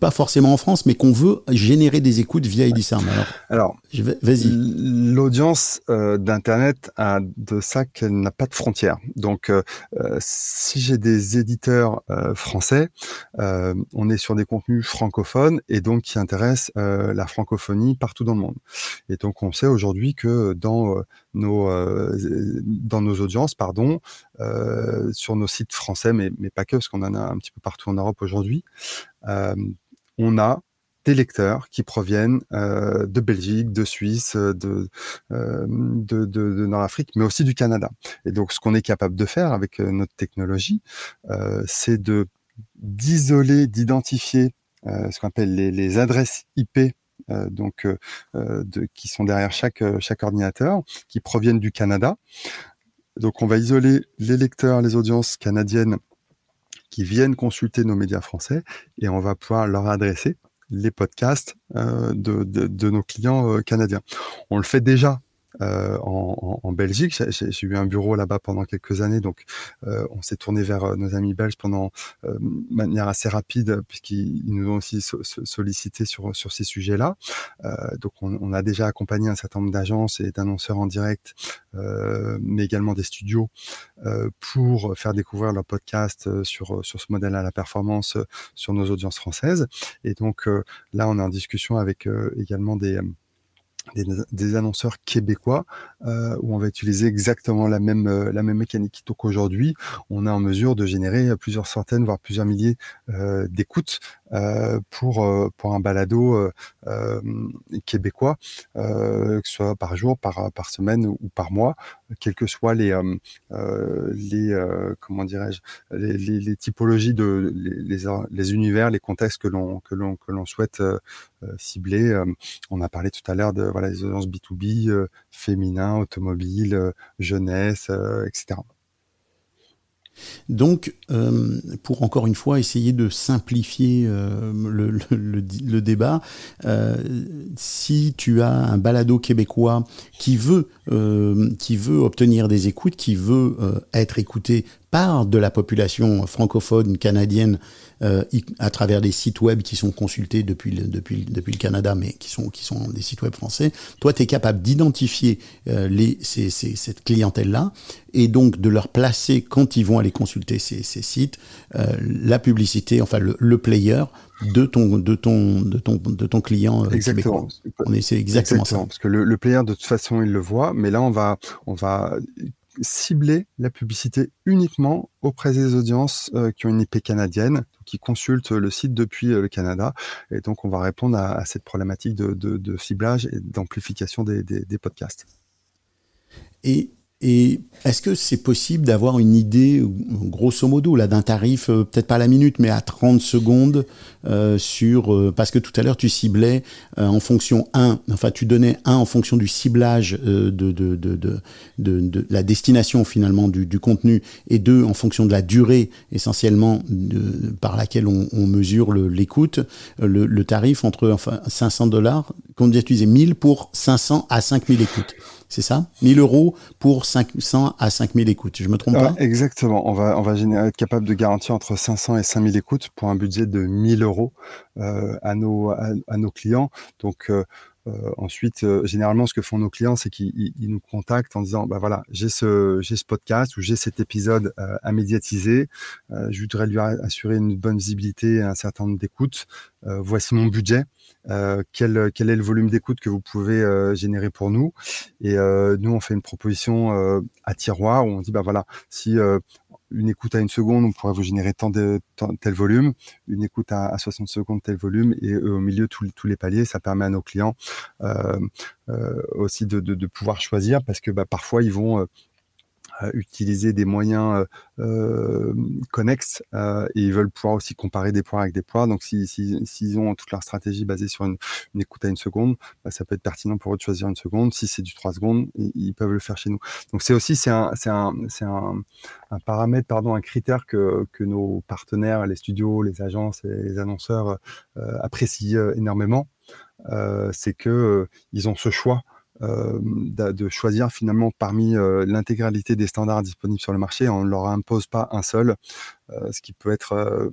pas forcément en France, mais qu'on veut générer des écoutes via Edisarm. Alors, Alors vas-y. L'audience d'internet a de ça qu'elle n'a pas de frontières donc, euh, euh, si j'ai des éditeurs euh, français, on est sur des contenus francophones et donc qui intéressent la francophonie partout dans le monde. Et donc, on sait aujourd'hui que dans nos dans nos audiences, pardon, sur nos sites français, mais, mais pas que, parce qu'on en a un petit peu partout en Europe aujourd'hui, on a des lecteurs qui proviennent euh, de Belgique, de Suisse, euh, de, euh, de, Nord-Afrique, mais aussi du Canada. Et donc, ce qu'on est capable de faire avec notre technologie, c'est d'isoler, d'identifier ce qu'on appelle les, adresses IP. donc, qui sont derrière chaque ordinateur, qui proviennent du Canada. Donc, on va isoler les lecteurs, les audiences canadiennes qui viennent consulter nos médias français et on va pouvoir leur adresser les podcasts euh, de, de, nos clients euh, canadiens. On le fait déjà euh, en, en, Belgique. J'ai eu un bureau là-bas pendant quelques années, donc euh, on s'est tourné vers euh, nos amis belges pendant euh, manière assez rapide, puisqu'ils nous ont aussi sollicité sur sur ces sujets-là. donc on, on, a déjà accompagné un certain nombre d'agences et d'annonceurs en direct, mais également des studios pour faire découvrir leur podcast sur sur ce modèle à la performance sur nos audiences françaises. Et donc là, on est en discussion avec également des des, annonceurs québécois euh, où on va utiliser exactement la même euh, la même mécanique. Donc aujourd'hui, on est en mesure de générer plusieurs centaines, voire plusieurs milliers euh, d'écoutes euh, pour euh, pour un balado euh, québécois, que ce soit par jour, par par semaine ou par mois, quels que soient les les comment dirais-je les, les, les, typologies de les, les, univers, les contextes que l'on que l'on que l'on souhaite cibler. on a parlé tout à l'heure de voilà les audiences B2B, féminin, automobile, jeunesse, etc. Donc, euh, pour encore une fois essayer de simplifier euh, le, débat, euh, si tu as un balado québécois qui veut, qui veut obtenir des écoutes, qui veut être écouté par de la population francophone canadienne euh, à travers des sites web qui sont consultés depuis le, depuis, depuis le Canada, mais qui sont, qui sont des sites web français, toi, tu es capable d'identifier euh, les, ces, ces, cette clientèle-là et donc de leur placer, quand ils vont aller consulter ces, ces sites, euh, la publicité, enfin le, le, player de ton, de ton, de ton, de ton client euh, exactement. québécois. On essaie exactement, exactement, ça. Parce que le, le player, de toute façon, il le voit, mais là, on va, on va cibler la publicité uniquement auprès des audiences euh, qui ont une IP canadienne, qui consultent le site depuis euh, le Canada. Et donc, on va répondre à, cette problématique de, ciblage et d'amplification des, podcasts. Et est-ce que c'est possible d'avoir une idée, grosso modo, là, d'un tarif, euh, peut-être pas à la minute, mais à 30 secondes, euh, sur, euh, parce que tout à l'heure, tu ciblais en fonction 1, enfin, tu donnais 1 en fonction du ciblage de, de, de, de, la destination, finalement, du, contenu, et 2 en fonction de la durée, essentiellement, par laquelle on, mesure l'écoute, le, tarif entre enfin, 500 dollars, qu'on dit utiliser 1000 pour 500 à 5000 écoutes c'est ça? 1000 euros pour 500 à 5000 écoutes. Je me trompe pas? Exactement. On va, on va être capable de garantir entre 500 et 5000 écoutes pour un budget de 1000 euros euh, à, nos, à, à, nos clients. Donc, euh, ensuite, euh, généralement, ce que font nos clients, c'est qu'ils nous contactent en disant, bah voilà, j'ai ce, ce podcast ou j'ai cet épisode euh, à médiatiser. Euh, je voudrais lui assurer une bonne visibilité et un certain nombre d'écoutes. Euh, voici mon budget. quel, quel est le volume d'écoute que vous pouvez générer pour nous? Et nous, on fait une proposition à tiroir où on dit, bah voilà, si une écoute à une seconde, on pourrait vous générer tant de tel volume, une écoute à, à, 60 secondes, tel volume, et au milieu tous les paliers, ça permet à nos clients euh, euh, aussi de, pouvoir choisir parce que bah, parfois ils vont euh, utiliser des moyens euh, connexes euh, et ils veulent pouvoir aussi comparer des poires avec des poires. Donc, s'ils si, si, ont toute leur stratégie basée sur une, écoute à une seconde, bah, ça peut être pertinent pour eux de choisir une seconde. Si c'est du 3 secondes, ils, peuvent le faire chez nous. Donc, c'est aussi c'est un, un, un, un, paramètre, pardon, un critère que, que nos partenaires, les studios, les agences et les annonceurs euh, apprécient énormément. Euh, c'est que euh, ils ont ce choix euh, de choisir finalement parmi euh, l'intégralité des standards disponibles sur le marché. On ne leur impose pas un seul, euh, ce qui peut être euh,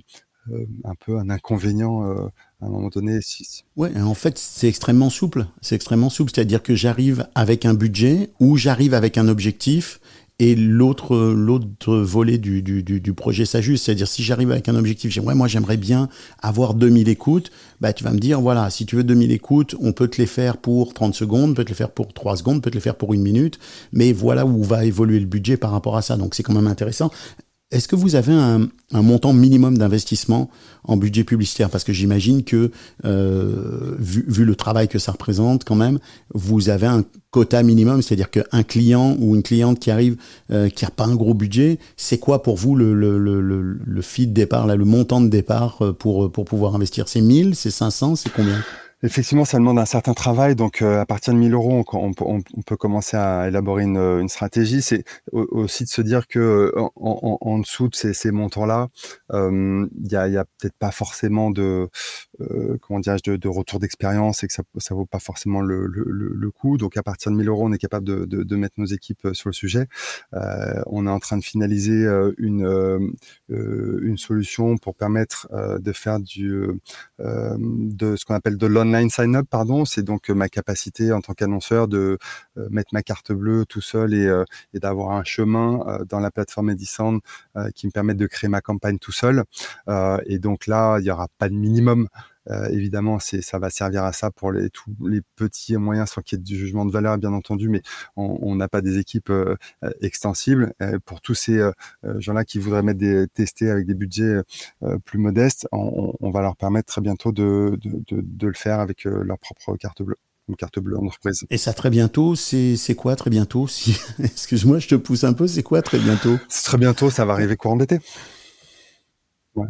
euh, un peu un inconvénient à un moment donné. Si... En fait, c'est extrêmement souple. C'est extrêmement souple, c'est-à-dire que j'arrive avec un budget ou j'arrive avec un objectif et l'autre l'autre volet du, du, du, projet s'ajuste. C'est-à-dire, si j'arrive avec un objectif, j'ai ouais, moi j'aimerais bien avoir 2000 écoutes, bah, tu vas me dire, voilà, si tu veux 2000 écoutes, on peut te les faire pour 30 secondes, peut te les faire pour 3 secondes, peut te les faire pour une minute, mais voilà où va évoluer le budget par rapport à ça. Donc c'est quand même intéressant. Est-ce que vous avez un, montant minimum d'investissement en budget publicitaire? Parce que j'imagine que, euh, vu, le travail que ça représente quand même, vous avez un quota minimum, c'est-à-dire qu'un client ou une cliente qui arrive, euh, qui n'a pas un gros budget, c'est quoi pour vous le, le, de départ, le montant de départ euh, pour, pour pouvoir investir? C'est 1000, c'est 500, c'est combien? Effectivement, ça demande un certain travail. Donc, euh, à partir de 1000 euros, on, peut commencer à élaborer une, une stratégie. C'est aussi de se dire que en, en, en dessous de ces, montants-là, euh, il y a, y a peut-être pas forcément de, euh, comment dirais de, de, retour d'expérience et que ça, ça vaut pas forcément le, le, le, coup. Donc, à partir de 1000 euros, on est capable de, de, de mettre nos équipes euh, sur le sujet. Euh, on est en train de finaliser une, une solution pour permettre de faire du, de ce qu'on appelle de l'on online sign-up, pardon, c'est donc euh, ma capacité en tant qu'annonceur de euh, mettre ma carte bleue tout seul et, euh, et d'avoir un chemin euh, dans la plateforme Edison euh, qui me permette de créer ma campagne tout seul. Euh, et donc là, il n'y aura pas de minimum. Euh, évidemment, c'est ça va servir à ça pour les tous les petits et moyens sans qu'il y ait du jugement de valeur, bien entendu, mais on n'a pas des équipes euh, extensibles. Euh, pour tous ces gens-là qui voudraient mettre des tester avec des budgets plus modestes, on, on, va leur permettre très bientôt de, de, de, de le faire avec leur propre carte bleue une carte bleue entreprise. Et ça très bientôt, c'est quoi très bientôt si... *laughs* Excuse-moi, je te pousse un peu, c'est quoi très bientôt? C'est très bientôt, ça va arriver courant d'été.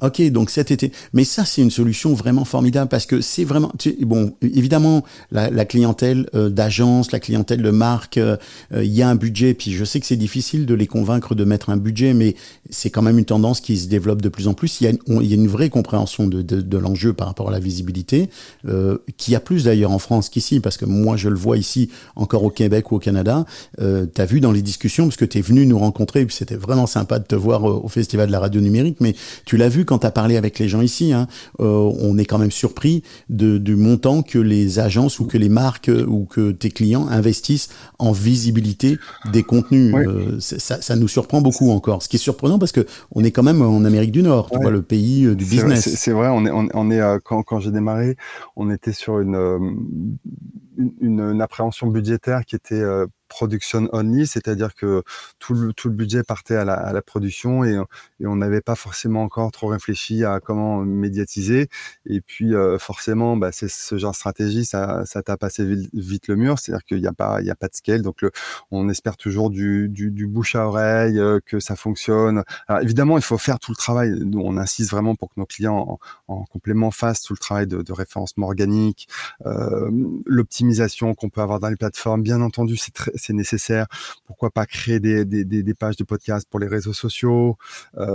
Ok, donc cet été. Mais ça, c'est une solution vraiment formidable parce que c'est vraiment. Bon, évidemment, la, clientèle euh, d'agence, la clientèle de marque, euh, euh, il y a un budget. Puis je sais que c'est difficile de les convaincre de mettre un budget, mais c'est quand même une tendance qui se développe de plus en plus. Il y a il y a une vraie compréhension de, de, de l'enjeu par rapport à la visibilité, euh, qui a plus d'ailleurs en France qu'ici, parce que moi, je le vois ici, encore au Québec ou au Canada. Euh, tu vu dans les discussions, parce que tu es venu nous rencontrer, puis c'était vraiment sympa de te voir au Festival de la radio numérique, mais tu l'as vu quand tu as parlé avec les gens ici, hein, euh, on est quand même surpris de, du montant que les agences ou que les marques euh, ou que tes clients investissent en visibilité des contenus. Euh, ça, ça, nous surprend beaucoup encore. Ce qui est surprenant parce que on est quand même en Amérique du Nord, tu vois, le pays du business. C'est vrai, on est, on, est quand, quand j'ai démarré, on était sur une, une, une, appréhension budgétaire qui était production only, c'est-à-dire que tout le, tout le budget partait à la, à la production et, et on n'avait pas forcément encore trop réfléchi à comment médiatiser. Et puis euh, forcément, bah, c'est ce genre de stratégie, ça, ça t'a passé vite, le mur, c'est-à-dire qu'il n'y a pas, il y a pas de scale. Donc on espère toujours du, du, du, bouche à oreille, euh, que ça fonctionne. Alors, évidemment, il faut faire tout le travail. Nous, on insiste vraiment pour que nos clients en, en complément fassent tout le travail de, de référencement organique, euh, l'optimisation qu'on peut avoir dans les plateformes. Bien entendu, c'est nécessaire. Pourquoi pas créer des, des, des, pages de podcast pour les réseaux sociaux, euh,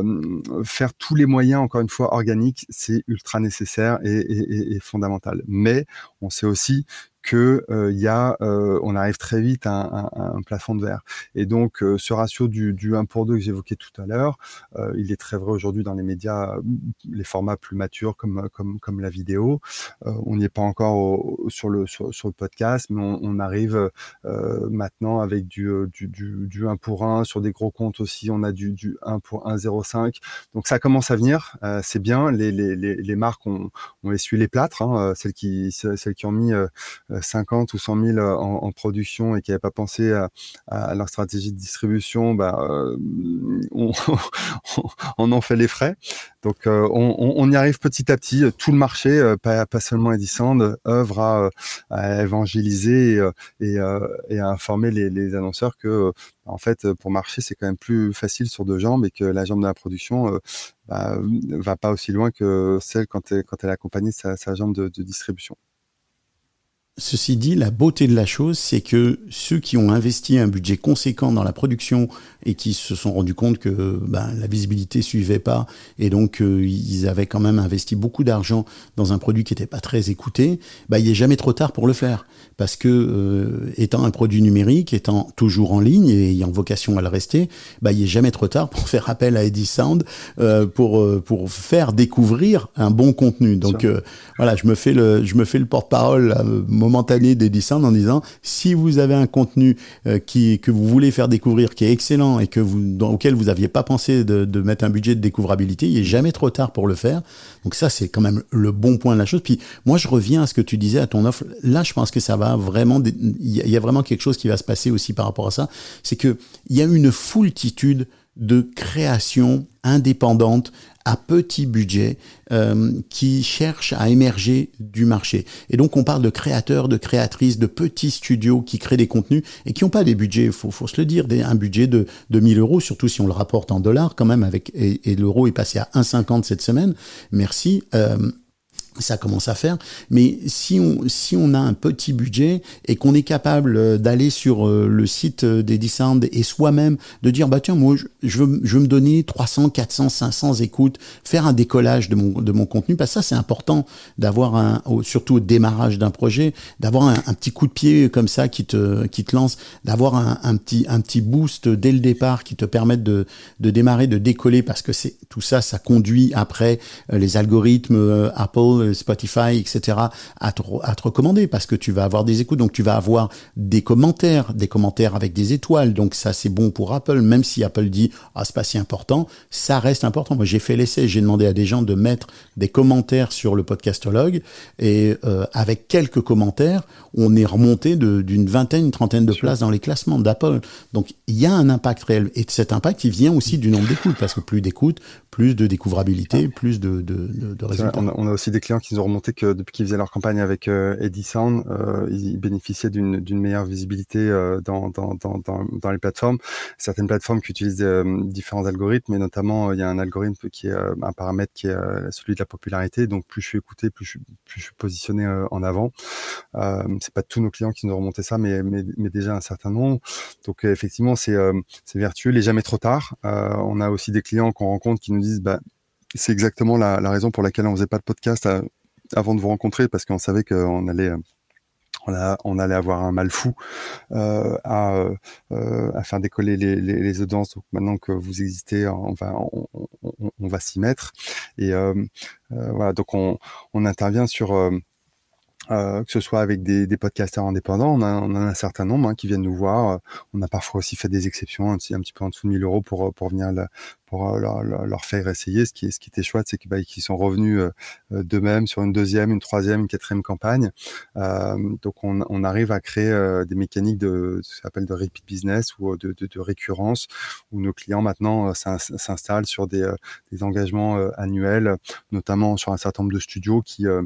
faire tous les moyens, encore une fois, organiques, c'est ultra nécessaire et, et, et, fondamental. Mais on sait aussi que euh, y a, euh, on arrive très vite à un, plafond de verre. Et donc, euh, ce ratio du, du 1 pour 2 que j'évoquais tout à l'heure, il est très vrai aujourd'hui dans les médias, les formats plus matures comme, comme, comme la vidéo. on n'y est pas encore sur, le, sur, le podcast, mais on, arrive maintenant avec du, du, du, du, 1 pour 1. Sur des gros comptes aussi, on a du, du 1 pour 1,05. Donc, ça commence à venir. c'est bien. Les, les, les, les, marques ont, ont essuyé les plâtres, hein, celles, qui, celles qui ont mis 50 ou 100 000 en, en production et qui n'avaient pas pensé à, leur stratégie de distribution, bah, euh, on, *laughs* en fait les frais. Donc euh, on, y arrive petit à petit. Tout le marché, euh, pas, seulement Edisand, œuvre à, évangéliser et, à informer les, annonceurs que en fait, pour marcher, c'est quand même plus facile sur deux jambes et que la jambe de la production euh, bah, va pas aussi loin que celle quand elle, accompagne sa, jambe de distribution. Ceci dit, la beauté de la chose, c'est que ceux qui ont investi un budget conséquent dans la production et qui se sont rendus compte que ben, la visibilité suivait pas et donc euh, ils avaient quand même investi beaucoup d'argent dans un produit qui n'était pas très écouté, ben, il n'est jamais trop tard pour le faire parce que euh, étant un produit numérique, étant toujours en ligne et ayant vocation à le rester, ben, il n'est jamais trop tard pour *laughs* faire appel à Eddie Sound euh, pour euh, pour faire découvrir un bon contenu. Donc euh, voilà, je me fais le je me fais le porte-parole momentané d'Eddie Sound en disant si vous avez un contenu qui que vous voulez faire découvrir qui est excellent et que vous dans, auquel vous aviez pas pensé de, de mettre un budget de découvrabilité, il est jamais trop tard pour le faire. Donc ça c'est quand même le bon point de la chose. Puis moi je reviens à ce que tu disais à ton offre. Là je pense que ça va vraiment, il y a vraiment quelque chose qui va se passer aussi par rapport à ça, c'est que il y a une foultitude de créations indépendantes à petit budget euh, qui cherchent à émerger du marché. Et donc on parle de créateurs, de créatrices, de petits studios qui créent des contenus et qui n'ont pas des budgets, il faut, faut, se le dire, des, un budget de, de 1000 euros, surtout si on le rapporte en dollars quand même, avec et, et l'euro est passé à 1,50 cette semaine. Merci. Euh, ça commence à faire. Mais si on, si on a un petit budget et qu'on est capable euh, d'aller sur euh, le site euh, d'Edisound et soi-même de dire, bah tiens, moi, je, veux, je veux me donner 300, 400, 500 écoutes, faire un décollage de mon, de mon contenu, parce que ça, c'est important d'avoir un, surtout au démarrage d'un projet, d'avoir un, un, petit coup de pied comme ça qui te, qui te lance, d'avoir un, un, petit, un petit boost dès le départ qui te permette de, de démarrer, de décoller, parce que c'est, tout ça, ça conduit après les algorithmes Apple, Spotify, etc., à te, à te recommander parce que tu vas avoir des écoutes, donc tu vas avoir des commentaires, des commentaires avec des étoiles, donc ça c'est bon pour Apple, même si Apple dit ah c'est pas si important, ça reste important. Moi j'ai fait l'essai, j'ai demandé à des gens de mettre des commentaires sur le podcastologue et euh, avec quelques commentaires, on est remonté d'une vingtaine, une trentaine de places dans les classements d'Apple. Donc il y a un impact réel et cet impact il vient aussi du nombre d'écoutes parce que plus d'écoutes, plus de découvrabilité, plus de, de, de, de résultats. On a, on a aussi des qui nous ont remonté que depuis qu'ils faisaient leur campagne avec euh, Edison, euh, ils bénéficiaient d'une meilleure visibilité euh, dans, les plateformes. Certaines plateformes qui utilisent différents algorithmes, mais notamment il y a un algorithme qui est un paramètre qui est celui de la popularité. Donc plus je suis écouté, plus je, suis positionné en avant. c'est pas tous nos clients qui nous ont remonté ça, mais, déjà un certain nombre. Donc effectivement, c'est vertueux, il est jamais trop tard. on a aussi des clients qu'on rencontre qui nous disent bah c'est exactement la, raison pour laquelle on faisait pas de podcast euh, avant de vous rencontrer parce qu'on savait qu'on allait euh, on, allait avoir un mal fou euh, à, faire décoller les, audiences. Donc maintenant que vous existez, on va, s'y mettre. Et voilà, donc on, on intervient sur euh, que ce soit avec des, des podcasters indépendants, on, a, on a un certain nombre hein, qui viennent nous voir. On a parfois aussi fait des exceptions, un petit, un petit peu en dessous de 1000 euros pour pour venir pour euh, leur, leur, faire essayer. Ce qui, ce qui était chouette, c'est qu'ils bah, sont revenus euh, d'eux-mêmes sur une deuxième, une troisième, une quatrième campagne. Euh, donc on, on, arrive à créer des mécaniques de ce qu'on appelle de repeat business ou de, de, de récurrence, où nos clients maintenant s'installent sur des, des engagements annuels, notamment sur un certain nombre de studios qui euh,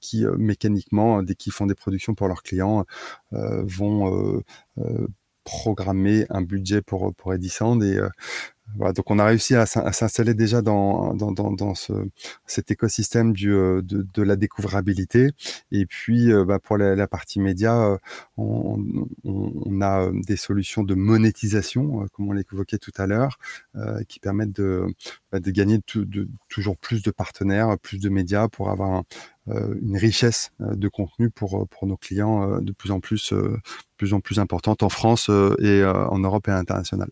qui euh, mécaniquement, dès qu'ils font des productions pour leurs clients, euh, vont programmer un budget pour pour Edison et donc on a réussi à, s'installer déjà dans, dans, dans, dans ce, cet écosystème du, euh, de, de, la découvrabilité. Et puis euh, bah, pour la, partie média, euh, on, on, on, a des solutions de monétisation, comme on l'évoquait tout à l'heure, qui permettent de, bah, de gagner de, toujours plus de partenaires, plus de médias pour avoir une richesse de contenu pour, pour nos clients de plus en plus, plus en plus importante en France et en Europe et à l'international.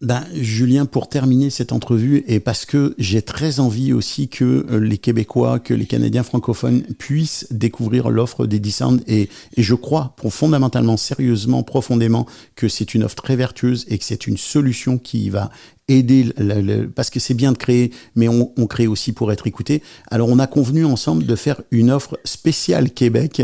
Ben, Julien, pour terminer cette entrevue, et parce que j'ai très envie aussi que euh, les Québécois, que les Canadiens francophones puissent découvrir l'offre d'Edisound, et, et je crois fondamentalement, sérieusement, profondément, que c'est une offre très vertueuse et que c'est une solution qui va aider, parce que c'est bien de créer, mais on, crée aussi pour être écouté. Alors on a convenu ensemble de faire une offre spéciale Québec.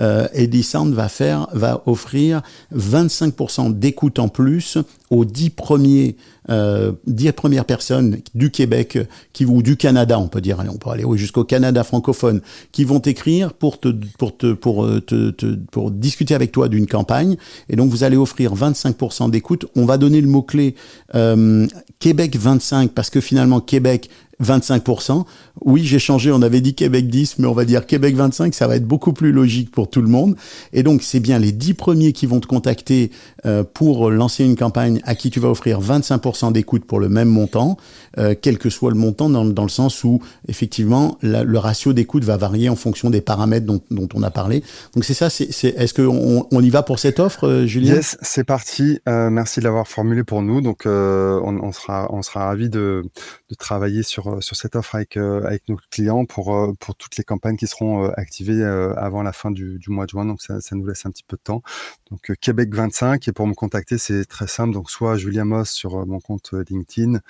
Euh, Sound va faire, va offrir 25% d'écoute en plus aux 10 premiers euh, 10 premières personnes du Québec qui ou du Canada, on peut dire, allez, on peut aller jusqu'au Canada francophone, qui vont écrire pour te pour te pour euh, te, te pour discuter avec toi d'une campagne. Et donc vous allez offrir 25% d'écoute. On va donner le mot clé euh, Québec 25 parce que finalement Québec 25%. Oui, j'ai changé, on avait dit Québec 10, mais on va dire Québec 25, ça va être beaucoup plus logique pour tout le monde. Et donc, c'est bien les 10 premiers qui vont te contacter euh, pour lancer une campagne à qui tu vas offrir 25% d'écoute pour le même montant, euh, quel que soit le montant, dans, dans le sens où, effectivement, le ratio d'écoute va varier en fonction des paramètres dont, dont on a parlé. Donc, c'est ça, est-ce qu'on on y va pour cette offre, euh, Julien? Yes, c'est parti. Euh, merci de l'avoir formulé pour nous. Donc, on, sera, on sera ravis de, de travailler sur sur, cette offre avec, avec nos clients pour, pour toutes les campagnes qui seront activées avant la fin du, du mois de juin. Donc, ça, ça, nous laisse un petit peu de temps. Donc, Québec 25. Et pour me contacter, c'est très simple. Donc, soit Julien Moss sur mon compte LinkedIn,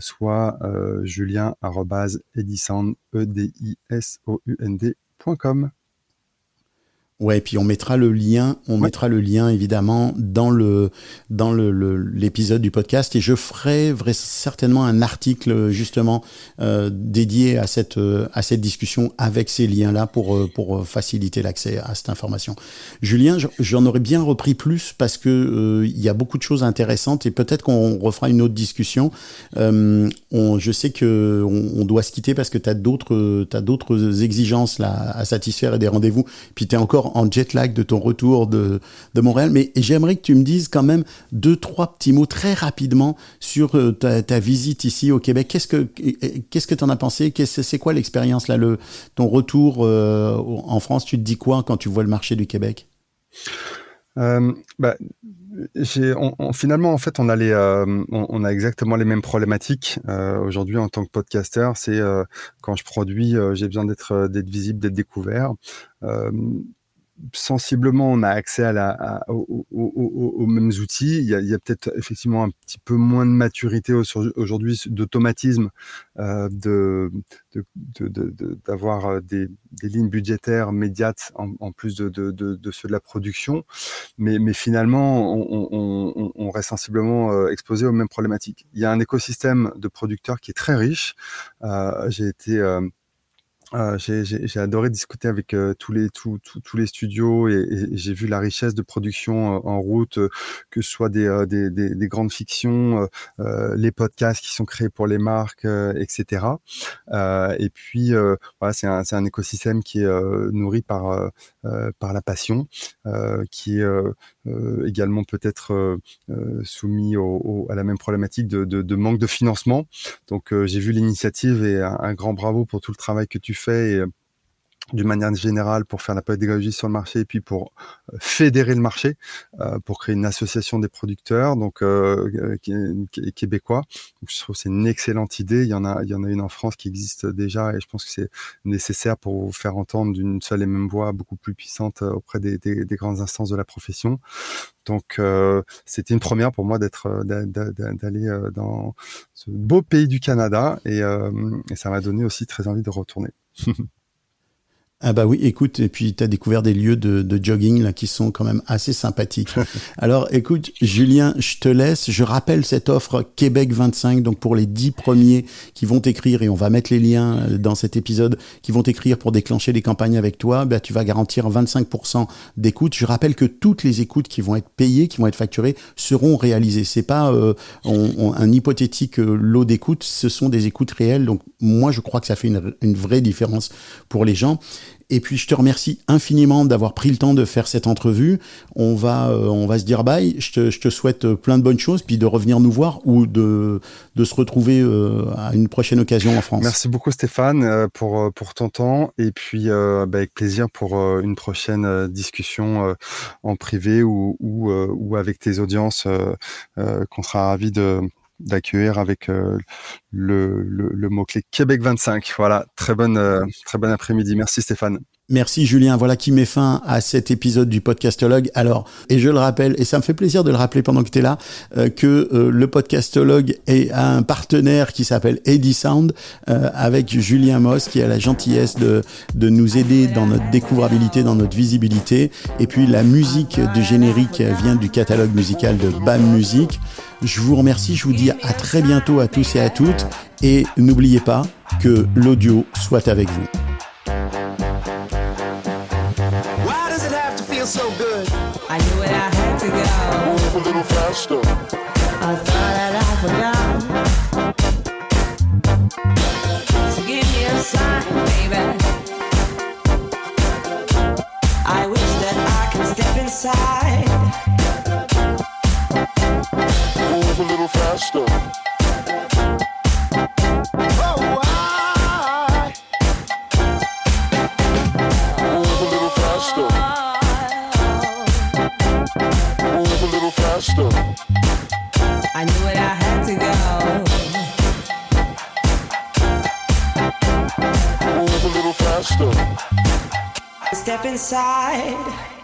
soit julien.edison, e Ouais, puis on mettra le lien, on ouais. mettra le lien évidemment dans le dans le l'épisode du podcast et je ferai vrai, certainement un article justement euh, dédié à cette à cette discussion avec ces liens là pour euh, pour faciliter l'accès à cette information. Julien, j'en aurais bien repris plus parce que euh, il y a beaucoup de choses intéressantes et peut-être qu'on refera une autre discussion. Euh, on, je sais que on, on, doit se quitter parce que tu as d'autres t'as d'autres exigences là à satisfaire et des rendez-vous. Puis tu es encore en jet lag de ton retour de, de Montréal. Mais j'aimerais que tu me dises quand même deux, trois petits mots très rapidement sur euh, ta, visite ici au Québec. Qu'est-ce que que tu en as pensé? C'est quoi l'expérience là, le, ton retour euh, en France? Tu te dis quoi quand tu vois le marché du Québec? Euh, bah, finalement, en fait, on a, les, on, a exactement les mêmes problématiques aujourd'hui en tant que podcaster. C'est quand je produis, j'ai besoin d'être visible, d'être découvert sensiblement on a accès à aux, mêmes outils. Il y a, peut-être effectivement un petit peu moins de maturité aujourd'hui d'automatisme, euh, d'avoir euh, des, lignes budgétaires médiates en, plus de, ceux de la production. Mais, finalement, on, reste sensiblement euh, exposé aux mêmes problématiques. Il y a un écosystème de producteurs qui est très riche. J'ai été euh, j'ai adoré discuter avec euh, tous les tous, tous, les studios et, j'ai vu la richesse de production euh, en route, que ce soit des, des, des, grandes fictions, les podcasts qui sont créés pour les marques, etc. et puis voilà, c'est un, un écosystème qui est nourri par par la passion, qui est également peut-être soumis à la même problématique de, de, de manque de financement. Donc j'ai vu l'initiative et un, un grand bravo pour tout le travail que tu fait et d'une manière générale pour faire la pédagogie sur le marché et puis pour euh, fédérer le marché, euh, pour créer une association des producteurs donc euh, québécois. je trouve c'est une excellente idée. Il y en a il y en a une en France qui existe déjà et je pense que c'est nécessaire pour vous faire entendre d'une seule et même voix beaucoup plus puissante auprès des, des, des grandes instances de la profession. Donc c'était une première pour moi d'être d'aller dans ce beau pays du Canada et ça m'a donné aussi très envie de retourner. 哼 *laughs* 哼 Ah bah oui, écoute, et puis tu as découvert des lieux de, de, jogging là qui sont quand même assez sympathiques. *laughs* Alors écoute, Julien, je te laisse. Je rappelle cette offre Québec 25, donc pour les 10 premiers qui vont écrire, et on va mettre les liens euh, dans cet épisode, qui vont écrire pour déclencher les campagnes avec toi, bah, tu vas garantir 25% d'écoute. Je rappelle que toutes les écoutes qui vont être payées, qui vont être facturées, seront réalisées. C'est pas euh, un hypothétique euh, lot d'écoute, ce sont des écoutes réelles. Donc moi, je crois que ça fait une, une vraie différence pour les gens. Et puis je te remercie infiniment d'avoir pris le temps de faire cette entrevue. On va, euh, on va se dire bye. Je te, souhaite plein de bonnes choses, puis de revenir nous voir ou de, se retrouver euh, à une prochaine occasion en France. Merci beaucoup Stéphane euh, pour, pour ton temps et puis bah, avec plaisir pour une prochaine discussion en privé ou, ou, ou, avec tes audiences qu'on sera ravis de d'accueillir avec euh, le, le, mot-clé Québec 25. Voilà, très bonne, euh, très bon après-midi. Merci Stéphane. Merci Julien. Voilà qui met fin à cet épisode du podcastologue. Alors, et je le rappelle, et ça me fait plaisir de le rappeler pendant que tu es là, euh, que le podcastologue est un partenaire qui s'appelle Eddy Sound avec Julien Moss qui a la gentillesse de, de nous aider dans notre découvrabilité, dans notre visibilité. Et puis la musique du générique vient du catalogue musical de BAM Music. Je vous remercie, je vous dis à très bientôt à tous et à toutes. Et n'oubliez pas que l'audio soit avec vous. A little faster. I thought that I forgot. So give me a sign, baby. I wish that I could step inside. move a little faster. I knew it, I had to go. Move a little faster. Step inside.